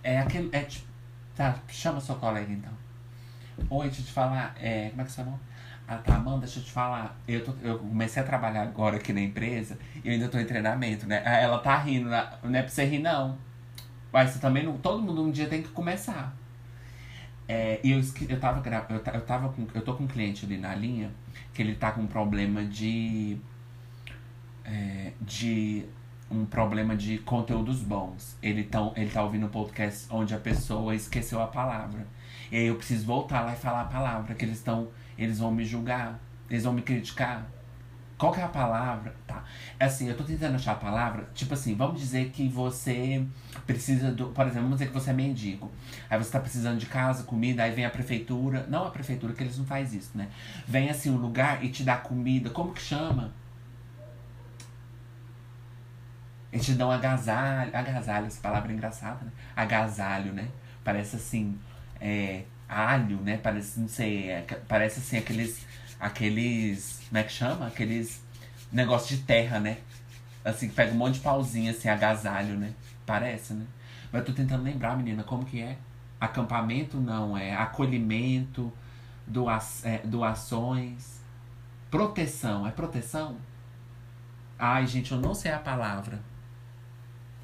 É aquele. É tipo Tá, chama sua colega então. Oi, deixa eu te falar. É, como é que seu nome? Ah, tá, Amanda, deixa eu te falar. Eu, tô, eu comecei a trabalhar agora aqui na empresa e eu ainda tô em treinamento, né? Ela tá rindo, né? não é pra você rir, não. Mas você também não. Todo mundo um dia tem que começar. É, e eu, eu tava eu, eu tava com. Eu tô com um cliente ali na linha que ele tá com um problema de. É, de um problema de conteúdos bons. Ele, tão, ele tá ouvindo um podcast onde a pessoa esqueceu a palavra. E aí eu preciso voltar lá e falar a palavra, que eles estão. Eles vão me julgar, eles vão me criticar. Qual que é a palavra? Tá. É assim, eu tô tentando achar a palavra. Tipo assim, vamos dizer que você precisa do. Por exemplo, vamos dizer que você é mendigo. Aí você tá precisando de casa, comida, aí vem a prefeitura. Não a prefeitura, que eles não faz isso, né? Vem assim um lugar e te dá comida. Como que chama? Eles te dão agasalho. Agasalho, essa palavra é engraçada, né? Agasalho, né? Parece assim. É, alho, né? Parece, não sei. É, parece assim aqueles. Aqueles. Como é que chama? Aqueles. Negócio de terra, né? Assim, que pega um monte de pauzinho, assim, agasalho, né? Parece, né? Mas eu tô tentando lembrar, menina, como que é? Acampamento não, é acolhimento, doa é, doações, proteção. É proteção? Ai, gente, eu não sei a palavra.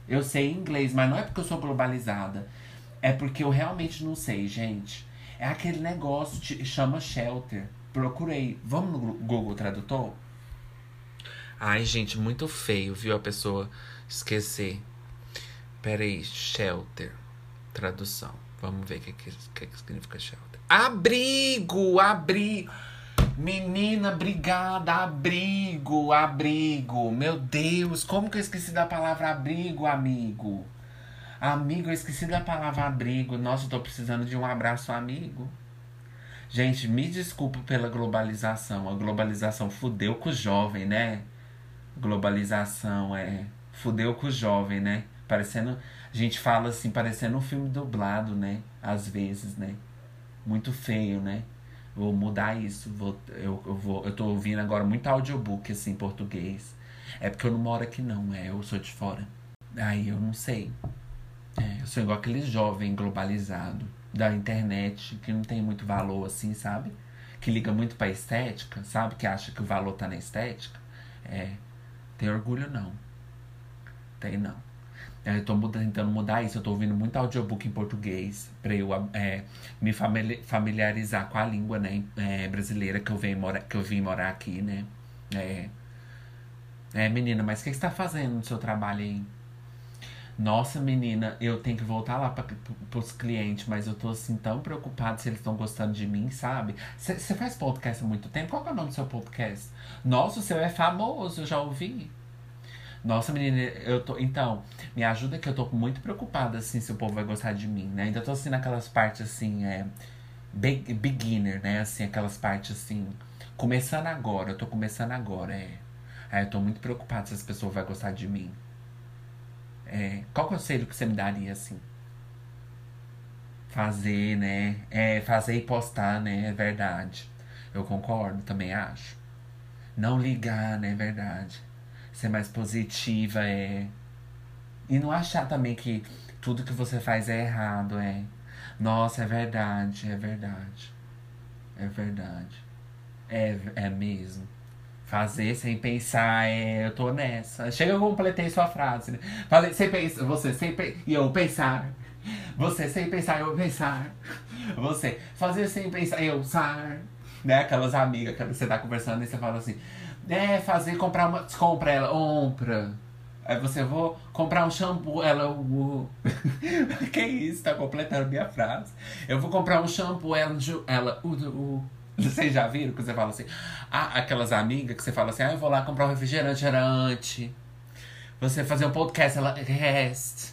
Eu sei inglês, mas não é porque eu sou globalizada. É porque eu realmente não sei, gente. É aquele negócio, chama shelter. Procurei. Vamos no Google Tradutor? Ai, gente, muito feio, viu? A pessoa esquecer. Pera aí, shelter. Tradução. Vamos ver o que, que, que, que significa shelter. Abrigo! Abrigo! Menina, obrigada, abrigo, abrigo. Meu Deus, como que eu esqueci da palavra abrigo, amigo? Amigo, eu esqueci da palavra abrigo. Nossa, eu tô precisando de um abraço, amigo. Gente, me desculpa pela globalização. A globalização fudeu com o jovem, né? Globalização é. Fudeu com o jovem, né? Parecendo. A gente fala assim, parecendo um filme dublado, né? Às vezes, né? Muito feio, né? Vou mudar isso. Vou, eu, eu, vou, eu tô ouvindo agora muito audiobook assim, em português. É porque eu não moro aqui, não. É, eu sou de fora. Aí eu não sei. É, eu sou igual aquele jovem globalizado da internet que não tem muito valor assim, sabe? Que liga muito pra estética, sabe? Que acha que o valor tá na estética. É. Tem orgulho, não. Tem não. É, eu tô tentando mudar isso. Eu tô ouvindo muito audiobook em português pra eu é, me familiarizar com a língua né, é, brasileira que eu, venho mora, que eu vim morar aqui, né? É, é menina, mas o que, você tá fazendo no seu trabalho aí? Nossa, menina, eu tenho que voltar lá para os clientes, mas eu tô assim tão preocupado se eles estão gostando de mim, sabe? Você faz podcast há muito tempo? Qual é o nome do seu podcast? Nossa, o seu é famoso, eu já ouvi. Nossa, menina, eu tô. Então, me ajuda que eu tô muito preocupada, assim, se o povo vai gostar de mim, né? Ainda tô assim naquelas partes assim, é. Beginner, né? Assim, aquelas partes assim. Começando agora, eu tô começando agora, é. Aí eu tô muito preocupado se as pessoas vão gostar de mim. É, qual conselho que você me daria, assim? Fazer, né? É, fazer e postar, né? É verdade. Eu concordo, também acho. Não ligar, né? É verdade ser mais positiva, é. E não achar também que tudo que você faz é errado, é. Nossa, é verdade, é verdade. É verdade. É, é mesmo. Fazer sem pensar, é, eu tô nessa. Chega, eu completei sua frase. Né? Falei, sem pensar, você sem e eu pensar. Você sem pensar, eu pensar. Você fazer sem pensar, eu usar. Né? Aquelas amigas que você tá conversando e você fala assim: é, fazer, comprar uma. Compra ela, compra. Aí você vou comprar um shampoo, ela. Uh, que isso, tá completando minha frase. Eu vou comprar um shampoo, ela. ela uh. Vocês já viram que você fala assim? Ah, aquelas amigas que você fala assim, ah, eu vou lá comprar um refrigerante gerante. Você fazer um podcast, ela. Rest.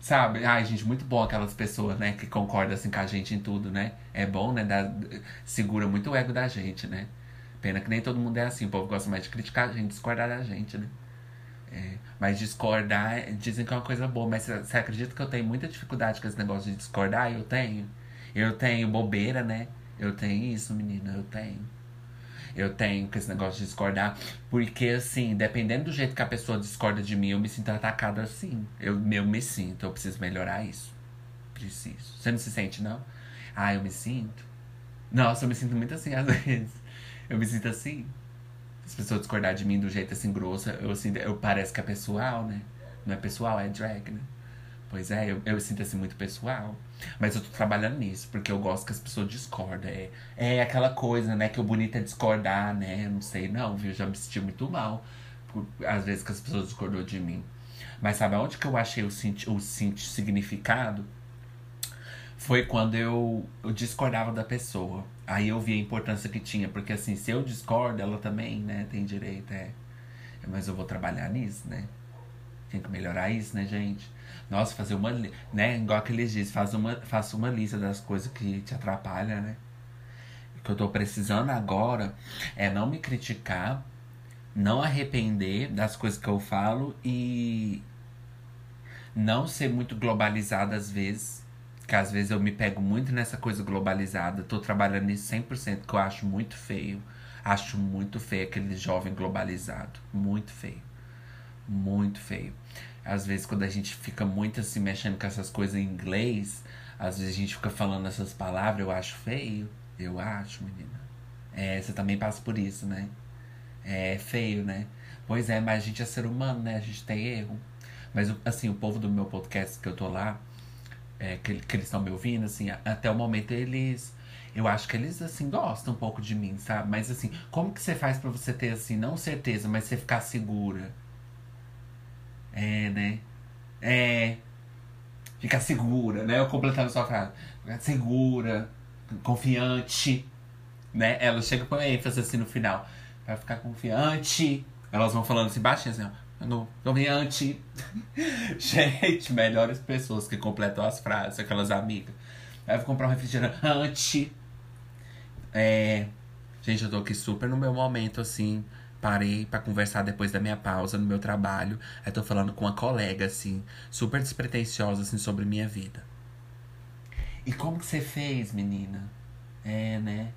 Sabe? Ai, gente, muito bom aquelas pessoas, né? Que concordam assim com a gente em tudo, né? É bom, né? Dá, segura muito o ego da gente, né? Pena que nem todo mundo é assim. O povo gosta mais de criticar a gente, discordar da gente, né? É, mas discordar, dizem que é uma coisa boa. Mas você acredita que eu tenho muita dificuldade com esse negócio de discordar? Eu tenho. Eu tenho bobeira, né? Eu tenho isso, menina. Eu tenho. Eu tenho com esse negócio de discordar. Porque, assim, dependendo do jeito que a pessoa discorda de mim, eu me sinto atacado assim. Eu, eu me sinto. Eu preciso melhorar isso. Preciso. Você não se sente, não? Ah, eu me sinto. Nossa, eu me sinto muito assim às vezes. Eu me sinto assim. Se a pessoa discordar de mim do jeito assim grosso, eu, sinto, eu parece que é pessoal, né? Não é pessoal, é drag, né? Pois é, eu, eu sinto assim muito pessoal. Mas eu tô trabalhando nisso, porque eu gosto que as pessoas discordam. É, é aquela coisa, né? Que o bonito é discordar, né? Não sei, não, viu? Já me senti muito mal. Por, às vezes que as pessoas discordou de mim. Mas sabe aonde que eu achei o, o significado? Foi quando eu, eu discordava da pessoa. Aí eu vi a importância que tinha, porque assim, se eu discordo, ela também, né, tem direito, é. Mas eu vou trabalhar nisso, né? Tem que melhorar isso, né, gente? Nossa, fazer uma, né, igual que eles dizem, faz uma, faça uma lista das coisas que te atrapalham, né? O que eu tô precisando agora é não me criticar, não arrepender das coisas que eu falo e não ser muito globalizado às vezes que às vezes eu me pego muito nessa coisa globalizada. Tô trabalhando nisso 100%, que eu acho muito feio. Acho muito feio aquele jovem globalizado. Muito feio. Muito feio. Às vezes, quando a gente fica muito assim, mexendo com essas coisas em inglês, às vezes a gente fica falando essas palavras, eu acho feio. Eu acho, menina. É, você também passa por isso, né? É feio, né? Pois é, mas a gente é ser humano, né? A gente tem erro. Mas, assim, o povo do meu podcast que eu tô lá, é, que, que eles estão me ouvindo, assim, até o momento eles. Eu acho que eles, assim, gostam um pouco de mim, sabe? Mas, assim, como que você faz para você ter, assim, não certeza, mas você ficar segura? É, né? É. Ficar segura, né? Eu completando sua frase. Ficar segura, confiante, né? Ela chega com ênfase, assim, no final. Vai ficar confiante. Elas vão falando assim baixinho, assim, ó. No, confiante. Gente, melhores pessoas que completam as frases, aquelas amigas. Aí eu vou comprar um refrigerante. É. Gente, eu tô aqui super no meu momento, assim. Parei para conversar depois da minha pausa no meu trabalho. Aí tô falando com uma colega, assim, super despretensiosa, assim, sobre minha vida. E como que você fez, menina? É, né?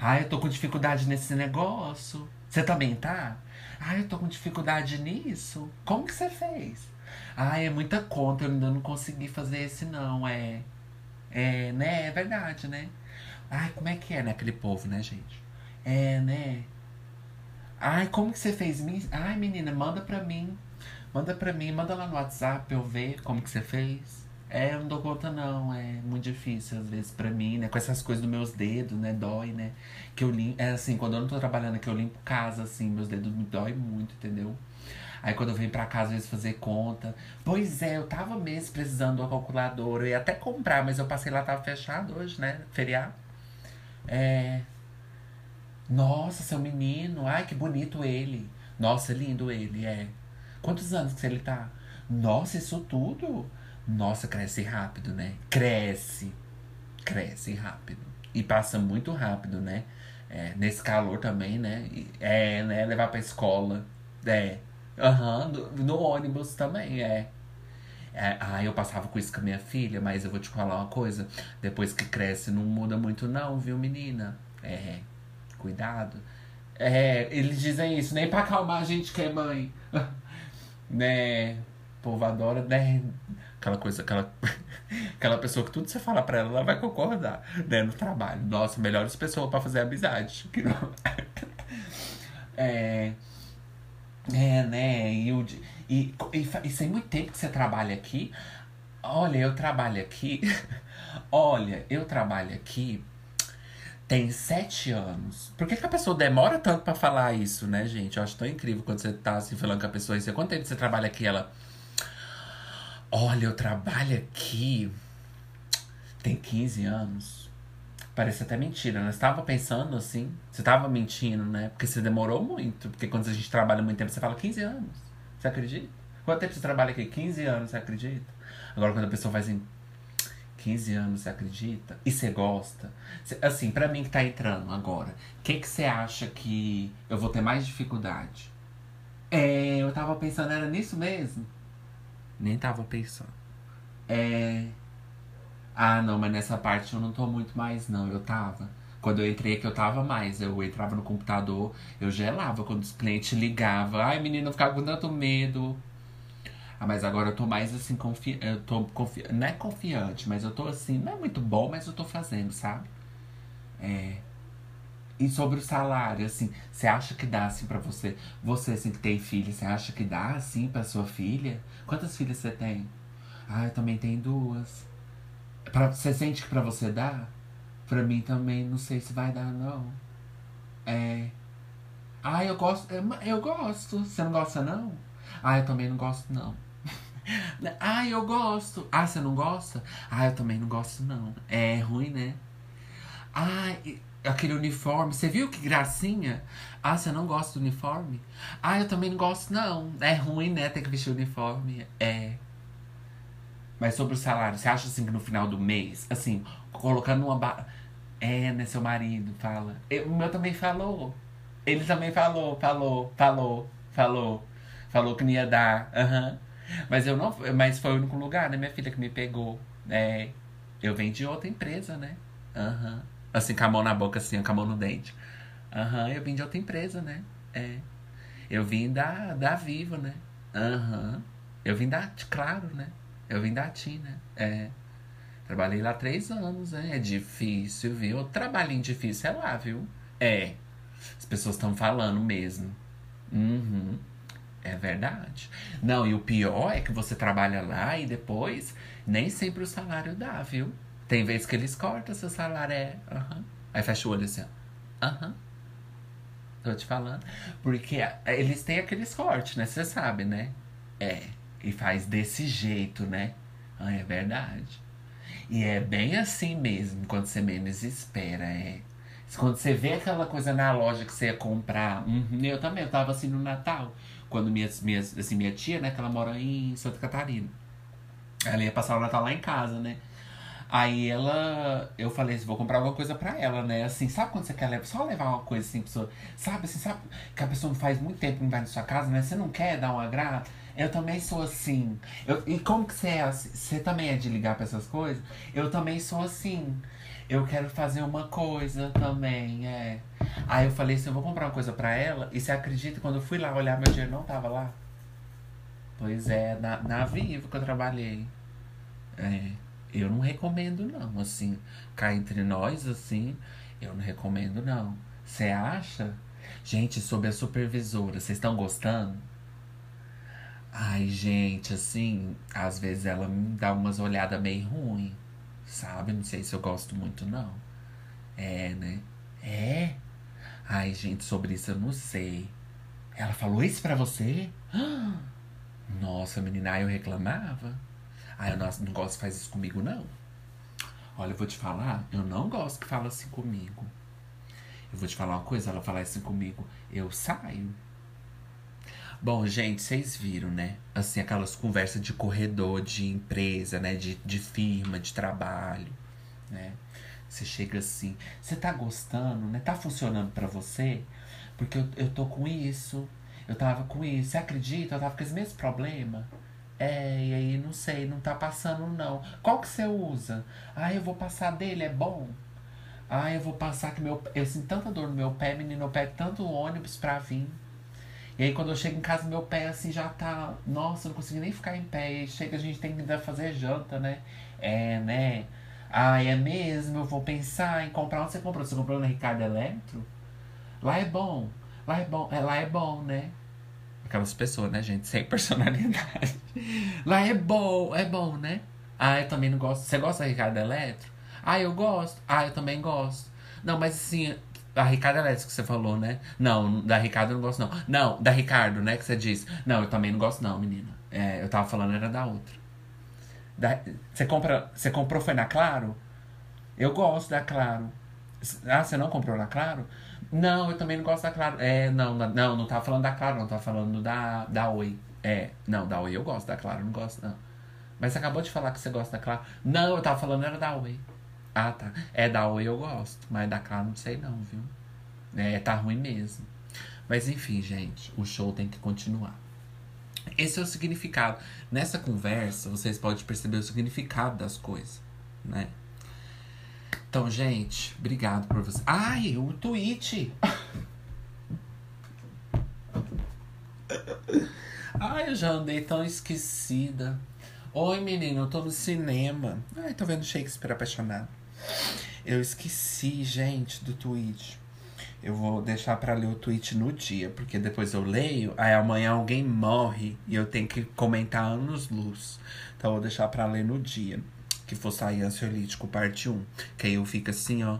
Ah, eu tô com dificuldade nesse negócio. Você também tá? Ah, eu tô com dificuldade nisso. Como que você fez? Ah, é muita conta, eu ainda não consegui fazer esse não, é. É, né? É verdade, né? Ai, como é que é, né? Aquele povo, né, gente? É, né? Ai, como que você fez? Ai, menina, manda pra mim. Manda pra mim, manda lá no WhatsApp eu ver como que você fez. É, eu não dou conta não, é muito difícil às vezes pra mim, né? Com essas coisas dos meus dedos, né? Dói, né? Que eu limpo, é assim, quando eu não tô trabalhando aqui, eu limpo casa, assim, meus dedos me dói muito, entendeu? Aí quando eu venho pra casa, às vezes, fazer conta. Pois é, eu tava mesmo precisando de uma calculadora. Eu ia até comprar, mas eu passei lá, tava fechado hoje, né? Feriado. É. Nossa, seu menino. Ai, que bonito ele. Nossa, lindo ele, é. Quantos anos que ele tá? Nossa, isso tudo? Nossa, cresce rápido, né? Cresce. Cresce rápido. E passa muito rápido, né? É, nesse calor também, né? É, né? Levar pra escola. É. Aham, uhum, no, no, ônibus também, é. é. Ah, eu passava com isso com a minha filha, mas eu vou te falar uma coisa. Depois que cresce, não muda muito, não, viu, menina? É. Cuidado. É, eles dizem isso, nem pra acalmar a gente que é mãe. né? O povo adora, né? Aquela coisa, aquela, aquela pessoa que tudo você fala pra ela, ela vai concordar, né? No trabalho. Nossa, melhores pessoas para fazer amizade. É, é, né? E, eu, e, e, e sem muito tempo que você trabalha aqui. Olha, eu trabalho aqui. Olha, eu trabalho aqui tem sete anos. Por que, que a pessoa demora tanto para falar isso, né, gente? Eu acho tão incrível quando você tá assim falando com a pessoa e você, quanto tempo você trabalha aqui? Ela. Olha, eu trabalho aqui. Tem 15 anos. Parece até mentira, né? Você tava pensando assim. Você tava mentindo, né? Porque você demorou muito. Porque quando a gente trabalha muito tempo, você fala 15 anos. Você acredita? Quanto tempo você trabalha aqui? 15 anos, você acredita? Agora, quando a pessoa faz em 15 anos, você acredita? E você gosta? Cê, assim, para mim que tá entrando agora, o que que você acha que eu vou ter mais dificuldade? É, eu tava pensando, era nisso mesmo? Nem tava pensando. É. Ah, não, mas nessa parte eu não tô muito mais, não. Eu tava. Quando eu entrei aqui, eu tava mais. Eu entrava no computador, eu gelava quando os clientes ligavam. Ai, menina, eu ficava com tanto medo. Ah, mas agora eu tô mais assim, confi eu tô confi não é confiante, mas eu tô assim, não é muito bom, mas eu tô fazendo, sabe? É. E sobre o salário, assim, você acha que dá assim para você? Você assim que tem filha, você acha que dá assim para sua filha? Quantas filhas você tem? Ah, eu também tenho duas. Você sente que para você dá? Pra mim também não sei se vai dar não. É. Ah, eu gosto, eu gosto. Você não gosta não? Ah, eu também não gosto não. Ah, eu gosto. Ah, você não gosta? Ah, eu também não gosto, não. É ruim, né? Ah, aquele uniforme. Você viu que gracinha? Ah, você não gosta do uniforme? Ah, eu também não gosto, não. É ruim, né? Ter que vestir o uniforme. É. Mas sobre o salário, você acha assim que no final do mês, assim, colocando uma. Ba... É, né? Seu marido fala. Eu, o meu também falou. Ele também falou, falou, falou, falou. Falou que não ia dar. Aham. Uhum. Mas eu não. Mas foi o único lugar, né, minha filha, que me pegou. É, eu venho de outra empresa, né? Uhum. Assim, com a mão na boca, assim, com a mão no dente. Aham, uhum, eu vim de outra empresa, né? É. Eu vim da, da Vivo, né? Aham. Uhum. Eu vim da. Claro, né? Eu vim da TIM, né? É. Trabalhei lá três anos, né? É difícil, viu? Trabalhinho difícil é lá, viu? É. As pessoas estão falando mesmo. Uhum. É verdade. Não, e o pior é que você trabalha lá e depois nem sempre o salário dá, viu? Tem vezes que eles cortam seu salário, é. Uhum. Aí fecha o olho assim, ó. Aham. Uhum. Tô te falando. Porque eles têm aqueles cortes, né? Você sabe, né? É. E faz desse jeito, né? Ah, é verdade. E é bem assim mesmo, quando você menos espera, é. Quando você vê aquela coisa na loja que você ia comprar. Uhum, eu também, eu tava assim no Natal. Quando minhas, minhas, assim, minha tia, né, que ela mora em Santa Catarina. Ela ia passar o Natal lá em casa, né? Aí ela, eu falei assim, vou comprar alguma coisa pra ela, né? Assim, sabe quando você quer levar, só levar uma coisa assim, pessoa, sabe assim, sabe que a pessoa faz muito tempo que não vai na sua casa, né? Você não quer dar um agrado? Eu também sou assim. Eu, e como que você é assim? Você também é de ligar pra essas coisas? Eu também sou assim. Eu quero fazer uma coisa também, é. Aí eu falei assim, eu vou comprar uma coisa pra ela. E você acredita, quando eu fui lá olhar, meu dinheiro não tava lá? Pois é, na, na Vivo que eu trabalhei. É, eu não recomendo não, assim. Cá entre nós, assim, eu não recomendo não. Você acha? Gente, sobre a supervisora, vocês estão gostando? Ai, gente, assim, às vezes ela me dá umas olhadas meio ruim, sabe? Não sei se eu gosto muito, não. É, né? É? Ai, gente, sobre isso eu não sei. Ela falou isso pra você? Nossa, menina, aí eu reclamava. Ai, eu não, não gosto que faz isso comigo, não. Olha, eu vou te falar, eu não gosto que fala assim comigo. Eu vou te falar uma coisa, ela falar assim comigo, eu saio. Bom, gente, vocês viram, né? Assim, aquelas conversas de corredor de empresa, né? De, de firma, de trabalho, né? Você chega assim, você tá gostando, né? Tá funcionando para você? Porque eu, eu tô com isso, eu tava com isso. Você acredita? Eu tava com esse mesmo problema. É, e aí não sei, não tá passando não. Qual que você usa? Ah, eu vou passar dele, é bom. Ah, eu vou passar que meu. Eu sinto tanta dor no meu pé, menino, eu pego tanto ônibus pra vir. E aí quando eu chego em casa, meu pé assim já tá. Nossa, eu não consigo nem ficar em pé. E chega, a gente tem que fazer janta, né? É, né? Ah, é mesmo? Eu vou pensar em comprar. Onde você comprou? Você comprou no Ricardo Eletro? Lá é bom. Lá é bom. É, lá é bom, né? Aquelas pessoas, né, gente? Sem personalidade. Lá é bom, é bom, né? Ah, eu também não gosto. Você gosta da Ricardo Eletro? Ah, eu gosto. Ah, eu também gosto. Não, mas assim, da Ricardo Elétrico que você falou, né? Não, da Ricardo eu não gosto, não. Não, da Ricardo, né? Que você disse. Não, eu também não gosto, não, menina. É, eu tava falando, era da outra. Da, você, compra, você comprou, foi na Claro? Eu gosto da Claro. Ah, você não comprou na Claro? Não, eu também não gosto da Claro. É, não, não, não tava falando da Claro, não. Tava falando da, da Oi. É, não, da Oi eu gosto, da Claro não gosto, não. Mas você acabou de falar que você gosta da Claro. Não, eu tava falando era da Oi. Ah, tá. É da Oi eu gosto, mas da Claro não sei não, viu? É, tá ruim mesmo. Mas enfim, gente, o show tem que continuar. Esse é o significado. Nessa conversa, vocês podem perceber o significado das coisas, né? Então, gente, obrigado por você. Ai, o tweet! Ai, eu já andei tão esquecida. Oi, menino, eu tô no cinema. Ai, tô vendo Shakespeare apaixonado. Eu esqueci, gente, do tweet. Eu vou deixar para ler o tweet no dia, porque depois eu leio, aí amanhã alguém morre e eu tenho que comentar anos luz. Então eu vou deixar para ler no dia, que for sair ansiolítico parte 1. Que aí eu fico assim, ó.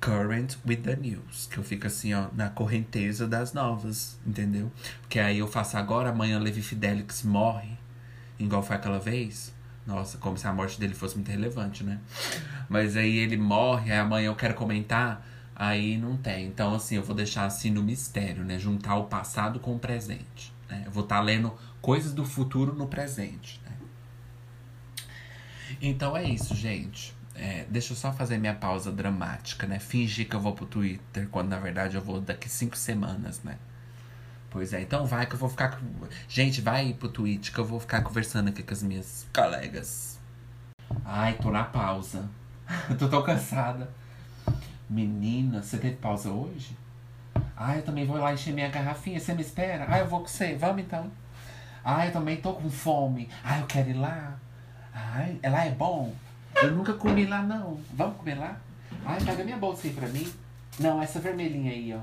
Current with the news. Que eu fico assim, ó, na correnteza das novas, entendeu? Porque aí eu faço agora, amanhã Levi Fidelix morre, igual foi aquela vez. Nossa, como se a morte dele fosse muito relevante, né? Mas aí ele morre, aí amanhã eu quero comentar, aí não tem. Então, assim, eu vou deixar assim no mistério, né? Juntar o passado com o presente. Né? Eu vou estar tá lendo coisas do futuro no presente. Né? Então é isso, gente. É, deixa eu só fazer minha pausa dramática, né? Fingir que eu vou pro Twitter, quando na verdade eu vou daqui cinco semanas, né? Pois é, então vai que eu vou ficar. Gente, vai pro Twitch que eu vou ficar conversando aqui com as minhas colegas. Ai, tô na pausa. tô tão cansada. Menina, você teve pausa hoje? Ai, eu também vou lá encher minha garrafinha. Você me espera? Ai, eu vou com você. Vamos então. Ai, eu também tô com fome. Ai, eu quero ir lá. Ai, lá é bom. Eu nunca comi lá, não. Vamos comer lá? Ai, pega minha bolsa aí pra mim. Não, essa vermelhinha aí, ó.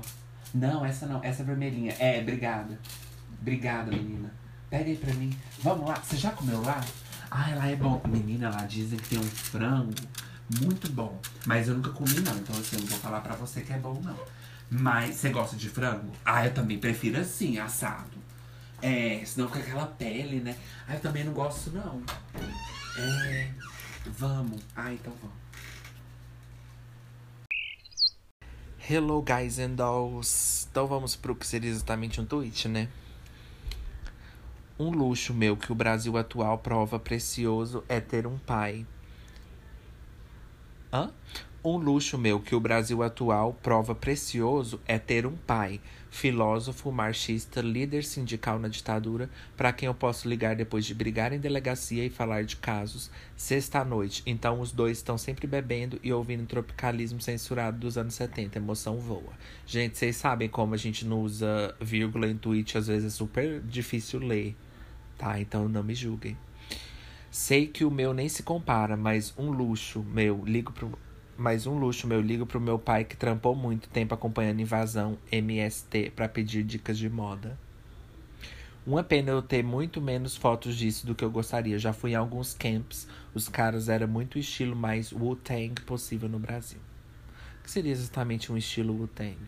Não, essa não, essa vermelhinha. É, obrigada. Obrigada, menina. Pega aí pra mim. Vamos lá. Você já comeu lá? Ah, lá é bom. Menina, lá dizem que tem um frango muito bom. Mas eu nunca comi, não. Então, assim, eu não vou falar pra você que é bom, não. Mas você gosta de frango? Ah, eu também prefiro assim, assado. É, senão com aquela pele, né? Ah, eu também não gosto, não. É. Vamos. Ah, então vamos. Hello, guys and dolls. Então vamos pro que seria exatamente um tweet, né? Um luxo meu que o Brasil atual prova precioso é ter um pai. Hã? Um luxo meu que o Brasil atual prova precioso é ter um pai, filósofo, marxista, líder sindical na ditadura, para quem eu posso ligar depois de brigar em delegacia e falar de casos, sexta-noite. Então os dois estão sempre bebendo e ouvindo tropicalismo censurado dos anos 70. Emoção voa. Gente, vocês sabem como a gente não usa vírgula em tweet, às vezes é super difícil ler, tá? Então não me julguem. Sei que o meu nem se compara, mas um luxo meu, ligo pro mais um luxo meu ligo pro meu pai que trampou muito tempo acompanhando Invasão MST para pedir dicas de moda. Uma pena eu ter muito menos fotos disso do que eu gostaria. Já fui em alguns camps, os caras eram muito estilo mais Wu-Tang possível no Brasil. O que seria exatamente um estilo Wu-Tang?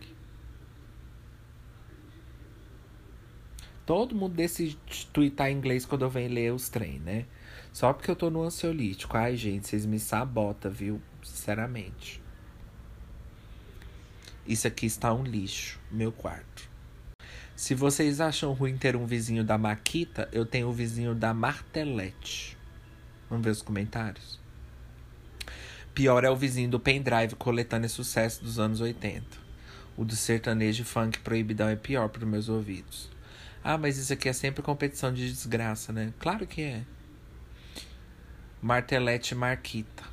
Todo mundo decide twittar em inglês quando eu venho ler os trem, né? Só porque eu tô no ansiolítico. Ai, gente, vocês me sabotam, viu? Sinceramente. Isso aqui está um lixo, meu quarto. Se vocês acham ruim ter um vizinho da Maquita, eu tenho o um vizinho da Martelete. Vamos ver os comentários? Pior é o vizinho do pendrive coletando sucesso dos anos 80. O do sertanejo funk proibidão é pior para os meus ouvidos. Ah, mas isso aqui é sempre competição de desgraça, né? Claro que é. Martelete Marquita.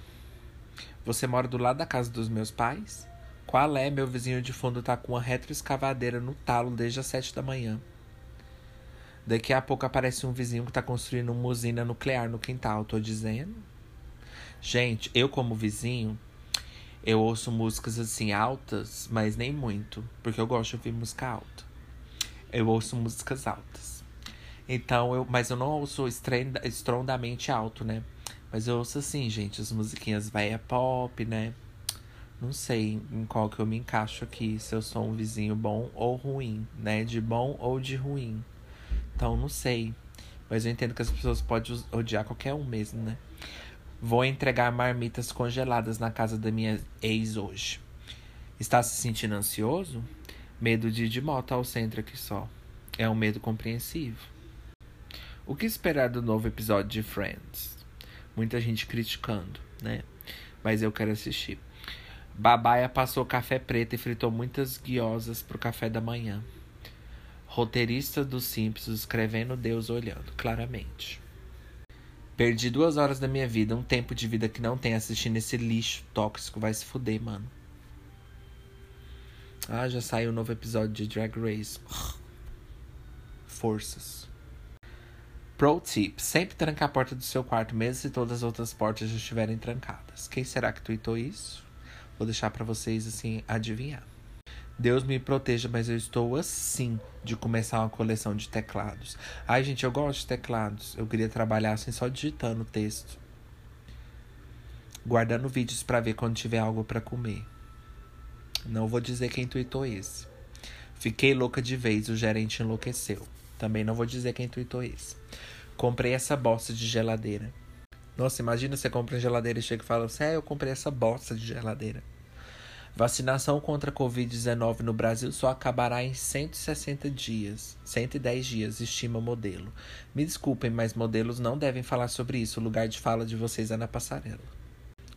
Você mora do lado da casa dos meus pais? Qual é? Meu vizinho de fundo tá com uma retroescavadeira no talo desde as sete da manhã. Daqui a pouco aparece um vizinho que tá construindo uma usina nuclear no quintal, tô dizendo. Gente, eu como vizinho, eu ouço músicas assim altas, mas nem muito, porque eu gosto de ouvir música alta. Eu ouço músicas altas. Então, eu, mas eu não ouço estrondamente alto, né? Mas eu ouço assim, gente, as musiquinhas vai pop, né? Não sei em qual que eu me encaixo aqui, se eu sou um vizinho bom ou ruim, né? De bom ou de ruim. Então, não sei. Mas eu entendo que as pessoas podem odiar qualquer um mesmo, né? Vou entregar marmitas congeladas na casa da minha ex hoje. Está se sentindo ansioso? Medo de ir de moto ao centro aqui só. É um medo compreensivo. O que esperar do novo episódio de Friends? Muita gente criticando, né? Mas eu quero assistir. Babaia passou café preto e fritou muitas guiosas pro café da manhã. Roteirista dos Simpsons escrevendo Deus olhando, claramente. Perdi duas horas da minha vida, um tempo de vida que não tem assistindo esse lixo tóxico. Vai se fuder, mano. Ah, já saiu um novo episódio de Drag Race. Forças. Pro tip: sempre tranque a porta do seu quarto, mesmo se todas as outras portas já estiverem trancadas. Quem será que tweetou isso? Vou deixar para vocês assim adivinhar. Deus me proteja, mas eu estou assim de começar uma coleção de teclados. Ai, gente, eu gosto de teclados. Eu queria trabalhar assim só digitando o texto. Guardando vídeos para ver quando tiver algo para comer. Não vou dizer quem tweetou esse. Fiquei louca de vez, o gerente enlouqueceu. Também não vou dizer quem tweetou esse. Comprei essa bosta de geladeira. Nossa, imagina você compra uma geladeira e chega e fala assim: é, eu comprei essa bosta de geladeira. Vacinação contra a Covid-19 no Brasil só acabará em 160 dias, 110 dias, estima modelo. Me desculpem, mas modelos não devem falar sobre isso. O lugar de fala de vocês é na passarela.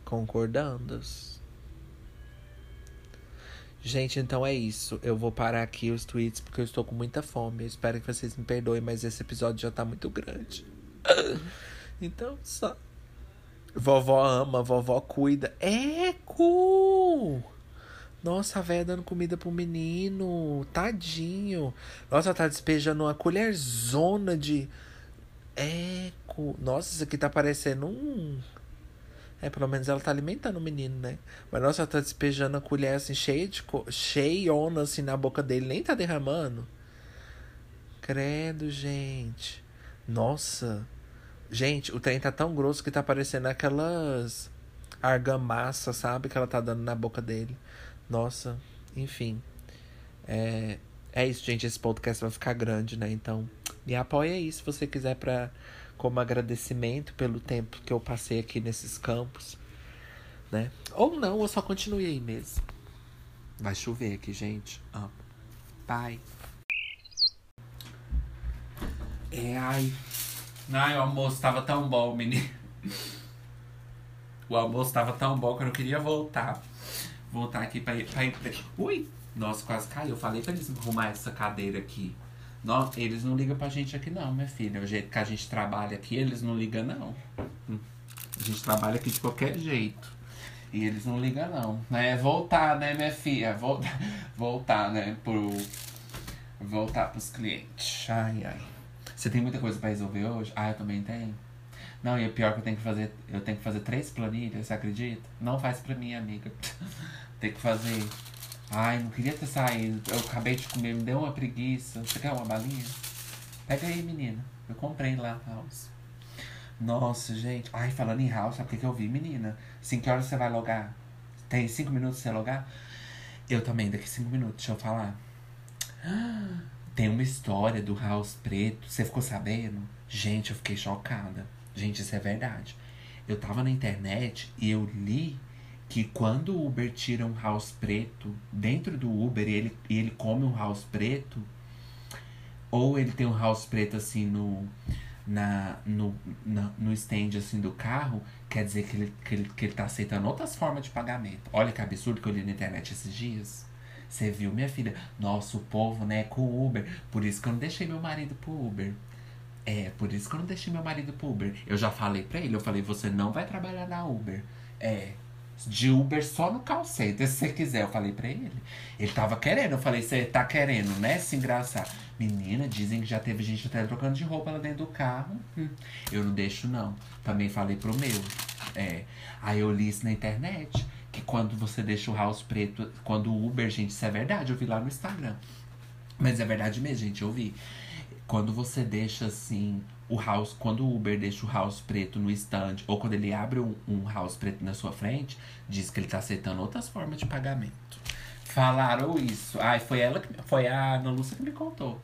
Concordandas. Gente, então é isso. Eu vou parar aqui os tweets porque eu estou com muita fome. Eu espero que vocês me perdoem, mas esse episódio já tá muito grande. Então, só. Vovó ama, vovó cuida. Eco! Nossa, a véia dando comida pro menino. Tadinho. Nossa, tá despejando uma colherzona de. Eco. Nossa, isso aqui tá parecendo um é, pelo menos ela tá alimentando o menino, né? Mas nossa, ela tá despejando a colher assim, cheia de. cheiona assim na boca dele, nem tá derramando. Credo, gente. Nossa. Gente, o trem tá tão grosso que tá parecendo aquelas argamassa, sabe? Que ela tá dando na boca dele. Nossa, enfim. É, é isso, gente. Esse podcast vai ficar grande, né? Então, me apoia aí se você quiser para como agradecimento pelo tempo que eu passei aqui nesses campos, né? Ou não, eu só continue aí mesmo. Vai chover aqui, gente. Ah. Bye. É, ai. Ai, o almoço tava tão bom, menino. O almoço tava tão bom que eu não queria voltar. Voltar aqui pra pra... Ui! Nossa, quase caiu. Eu falei pra eles arrumar essa cadeira aqui. Não, eles não ligam pra gente aqui não, minha filha. O jeito que a gente trabalha aqui, eles não ligam não. A gente trabalha aqui de qualquer jeito. E eles não ligam não. É voltar, né, minha filha? Voltar, voltar né, pro... Voltar pros clientes. Ai, ai. Você tem muita coisa pra resolver hoje? Ah, eu também tenho. Não, e é pior que eu tenho que fazer. Eu tenho que fazer três planilhas, você acredita? Não faz pra mim, amiga. tem que fazer. Ai, não queria ter saído. Eu acabei de comer, me deu uma preguiça. Você quer uma balinha? Pega aí, menina. Eu comprei lá House. Nossa, gente. Ai, falando em House, sabe o que, que eu vi, menina? Cinco horas você vai logar? Tem cinco minutos você logar? Eu também, daqui cinco minutos, deixa eu falar. Tem uma história do House Preto. Você ficou sabendo? Gente, eu fiquei chocada. Gente, isso é verdade. Eu tava na internet e eu li que quando o Uber tira um house preto dentro do Uber e ele, e ele come um house preto, ou ele tem um house preto assim no, na, no, na, no stand assim do carro, quer dizer que ele, que, ele, que ele tá aceitando outras formas de pagamento. Olha que absurdo que eu li na internet esses dias. Você viu, minha filha? Nosso povo, né, com o Uber. Por isso que eu não deixei meu marido pro Uber. É, por isso que eu não deixei meu marido pro Uber. Eu já falei pra ele, eu falei, você não vai trabalhar na Uber. É, de Uber só no call center, se você quiser. Eu falei pra ele. Ele tava querendo. Eu falei, você tá querendo, né? Se engraçar. Menina, dizem que já teve gente até trocando de roupa lá dentro do carro. Hum, eu não deixo, não. Também falei pro meu. É. Aí eu li isso na internet. Que quando você deixa o house preto. Quando o Uber, gente, isso é verdade. Eu vi lá no Instagram. Mas é verdade mesmo, gente. Eu vi. Quando você deixa assim o house, quando o Uber deixa o house preto no stand, ou quando ele abre um, um house preto na sua frente, diz que ele tá aceitando outras formas de pagamento. Falaram isso. Ai, foi ela que, foi a Ana Lúcia que me contou.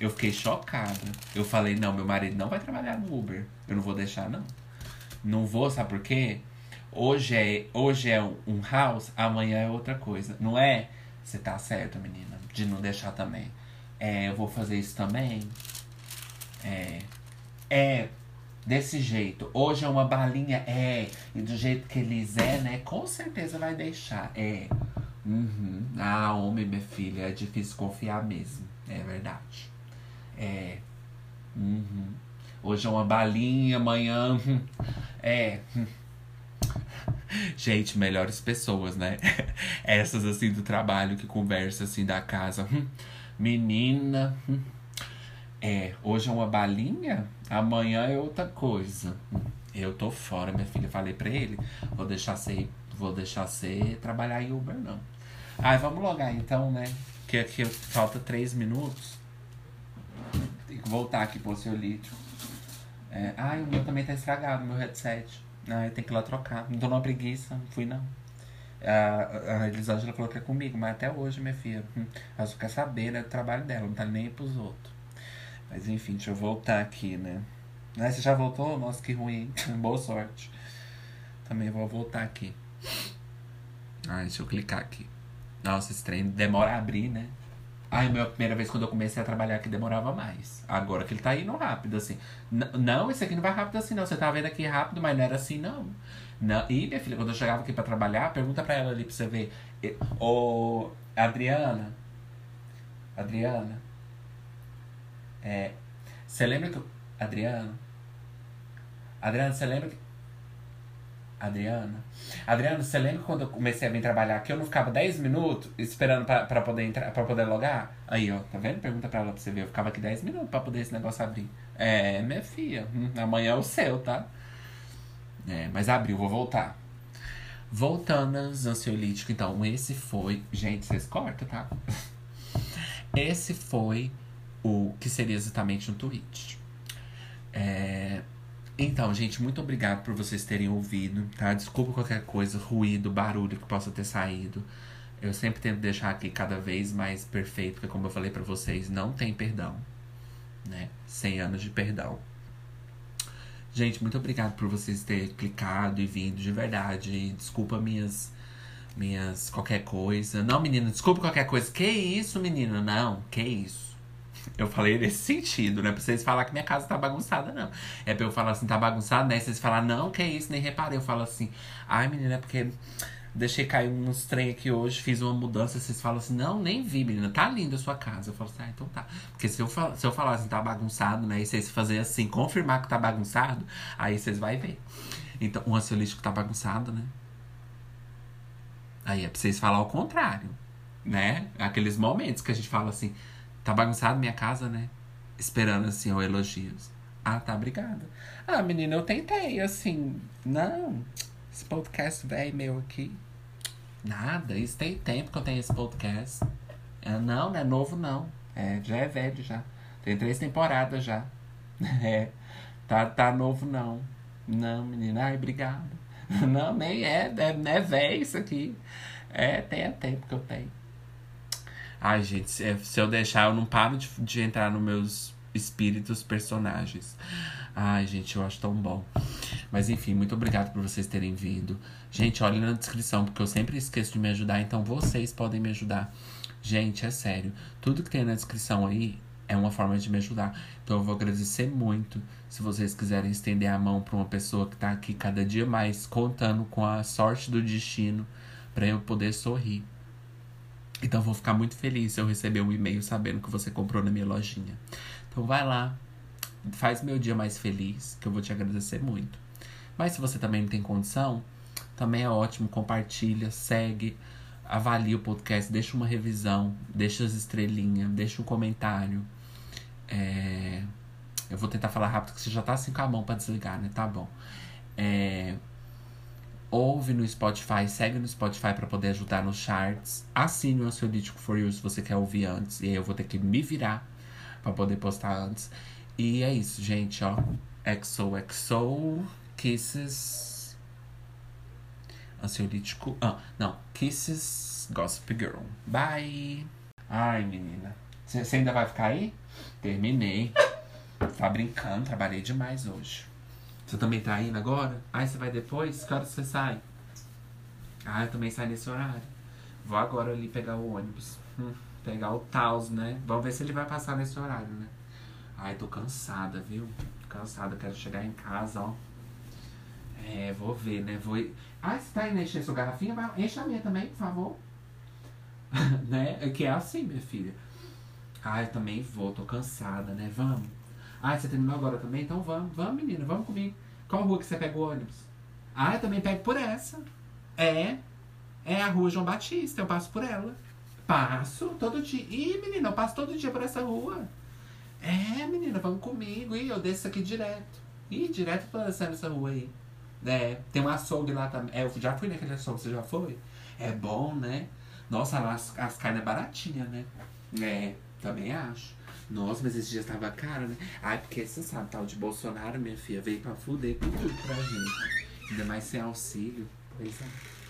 Eu fiquei chocada. Eu falei, não, meu marido não vai trabalhar no Uber. Eu não vou deixar, não. Não vou, sabe por quê? Hoje é, hoje é um house, amanhã é outra coisa. Não é? Você tá certo, menina, de não deixar também. É, eu vou fazer isso também. É, é desse jeito. Hoje é uma balinha, é. E do jeito que eles é, né? Com certeza vai deixar. É. Uhum. Ah, homem, minha filha, é difícil confiar mesmo. É verdade. É. Uhum. Hoje é uma balinha, amanhã. Hum, é. Gente, melhores pessoas, né? Essas assim do trabalho que conversa assim da casa. Hum. Menina. É, hoje é uma balinha, amanhã é outra coisa. Eu tô fora, minha filha. Falei pra ele, vou deixar ser, vou deixar ser trabalhar em Uber, não. Ai, vamos logar então, né? Que aqui falta três minutos. Tem que voltar aqui pro seu lítio. É, ai, o meu também tá estragado, meu headset. Ai, tem que ir lá trocar. Não tô numa preguiça, não fui não. A, a Elisângela falou que é comigo, mas até hoje, minha filha. Hum, ela só quer saber né, do trabalho dela, não tá nem pros outros. Mas enfim, deixa eu voltar aqui, né? Ah, você já voltou? Nossa, que ruim. Boa sorte. Também vou voltar aqui. Ah, deixa eu clicar aqui. Nossa, esse trem demora a abrir, né? Ai, a primeira vez quando eu comecei a trabalhar aqui demorava mais. Agora que ele tá indo rápido, assim. N não, esse aqui não vai rápido assim, não. Você tá vendo aqui rápido, mas não era assim, não. Não. E, minha filha, quando eu chegava aqui pra trabalhar, pergunta pra ela ali pra você ver. Ô, Adriana. Adriana. É, você lembra que. Adriano? Adriano, você lembra que. Adriana? Adriano, você lembra quando eu comecei a vir trabalhar aqui, eu não ficava 10 minutos esperando pra, pra, poder entrar, pra poder logar? Aí, ó, tá vendo? Pergunta pra ela pra você ver. Eu ficava aqui 10 minutos pra poder esse negócio abrir. É, minha filha, hum, amanhã é o seu, tá? É, mas abriu, vou voltar. Voltando aos ansiolíticos, então, esse foi. Gente, vocês cortam, tá? Esse foi O que seria exatamente um tweet. É... Então, gente, muito obrigado por vocês terem ouvido, tá? Desculpa qualquer coisa, ruído, barulho que possa ter saído. Eu sempre tento deixar aqui cada vez mais perfeito, porque como eu falei para vocês, não tem perdão, né? 100 anos de perdão. Gente, muito obrigado por vocês terem clicado e vindo de verdade. Desculpa minhas minhas qualquer coisa. Não, menina, desculpa qualquer coisa. Que isso, menina? Não, que isso. Eu falei nesse sentido, né? Pra vocês falar que minha casa tá bagunçada, não. É pra eu falar assim, tá bagunçada, né? Vocês falar, não, que isso, nem reparei. Eu falo assim, ai, menina, é porque deixei cair uns trem aqui hoje, fiz uma mudança. Vocês falam assim, não, nem vi, menina, tá linda a sua casa. Eu falo assim, ah, então tá. Porque se eu, se eu falar assim, tá bagunçado, né? E vocês fazer assim, confirmar que tá bagunçado, aí vocês vão ver. Então, o ansiolítico tá bagunçado, né? Aí é pra vocês falar o contrário, né? Aqueles momentos que a gente fala assim, tá bagunçado minha casa, né? Esperando assim, o elogios. Ah, tá, obrigada. Ah, menina, eu tentei, assim, não. Esse podcast velho meu aqui. Nada, isso tem tempo que eu tenho esse podcast. É, não, não é novo não. É, já é velho já. Tem três temporadas já. É. Tá, tá novo não. Não, menina, ai, obrigado. Não, nem é, é, é velho isso aqui. É, tem é tempo que eu tenho. Ai, gente, se, se eu deixar, eu não paro de, de entrar nos meus espíritos personagens. Ai, gente, eu acho tão bom. Mas enfim, muito obrigado por vocês terem vindo. Gente, olhem na descrição, porque eu sempre esqueço de me ajudar, então vocês podem me ajudar. Gente, é sério. Tudo que tem na descrição aí é uma forma de me ajudar. Então eu vou agradecer muito se vocês quiserem estender a mão para uma pessoa que tá aqui cada dia mais contando com a sorte do destino para eu poder sorrir. Então vou ficar muito feliz se eu receber um e-mail sabendo que você comprou na minha lojinha. Então vai lá, faz meu dia mais feliz, que eu vou te agradecer muito. Mas se você também não tem condição, também é ótimo, compartilha, segue, avalia o podcast, deixa uma revisão, deixa as estrelinhas, deixa um comentário. É... Eu vou tentar falar rápido, que você já tá assim com a mão pra desligar, né? Tá bom. É... Ouve no Spotify, segue no Spotify para poder ajudar nos charts. Assine o Ansiolítico For You se você quer ouvir antes. E aí eu vou ter que me virar para poder postar antes. E é isso, gente, ó. XOXO Kisses. Ansiolítico. Ah, não. Kisses Gossip Girl. Bye. Ai, menina. Você ainda vai ficar aí? Terminei. Tá brincando, trabalhei demais hoje. Você também tá indo agora? Ai, você vai depois? Que horas você sai? Ah, eu também saio nesse horário. Vou agora ali pegar o ônibus. Hum, pegar o Taos, né? Vamos ver se ele vai passar nesse horário, né? Ai, tô cansada, viu? Cansada, quero chegar em casa, ó. É, vou ver, né? Vou... Ah, você tá indo encher sua garrafinha? Vai... Enche a minha também, por favor. né? É que é assim, minha filha. Ah, eu também vou, tô cansada, né? Vamos. Ah, você terminou agora também? Então vamos, vamos, menina, vamos comigo. Qual rua que você pega o ônibus? Ah, eu também pego por essa. É. É a rua João Batista, eu passo por ela. Passo todo dia. Ih, menina, eu passo todo dia por essa rua. É, menina, vamos comigo. Ih, eu desço aqui direto. Ih, direto pra essa rua aí. É, tem um açougue lá também. É, eu já fui naquele açougue, você já foi? É bom, né? Nossa, as, as carnes é baratinha, né? É, também acho. Nossa, mas esse dia tava caro, né? Ai, porque você sabe, tal de Bolsonaro, minha filha, veio pra fuder com tudo pra gente. Ainda mais sem auxílio. Pois é.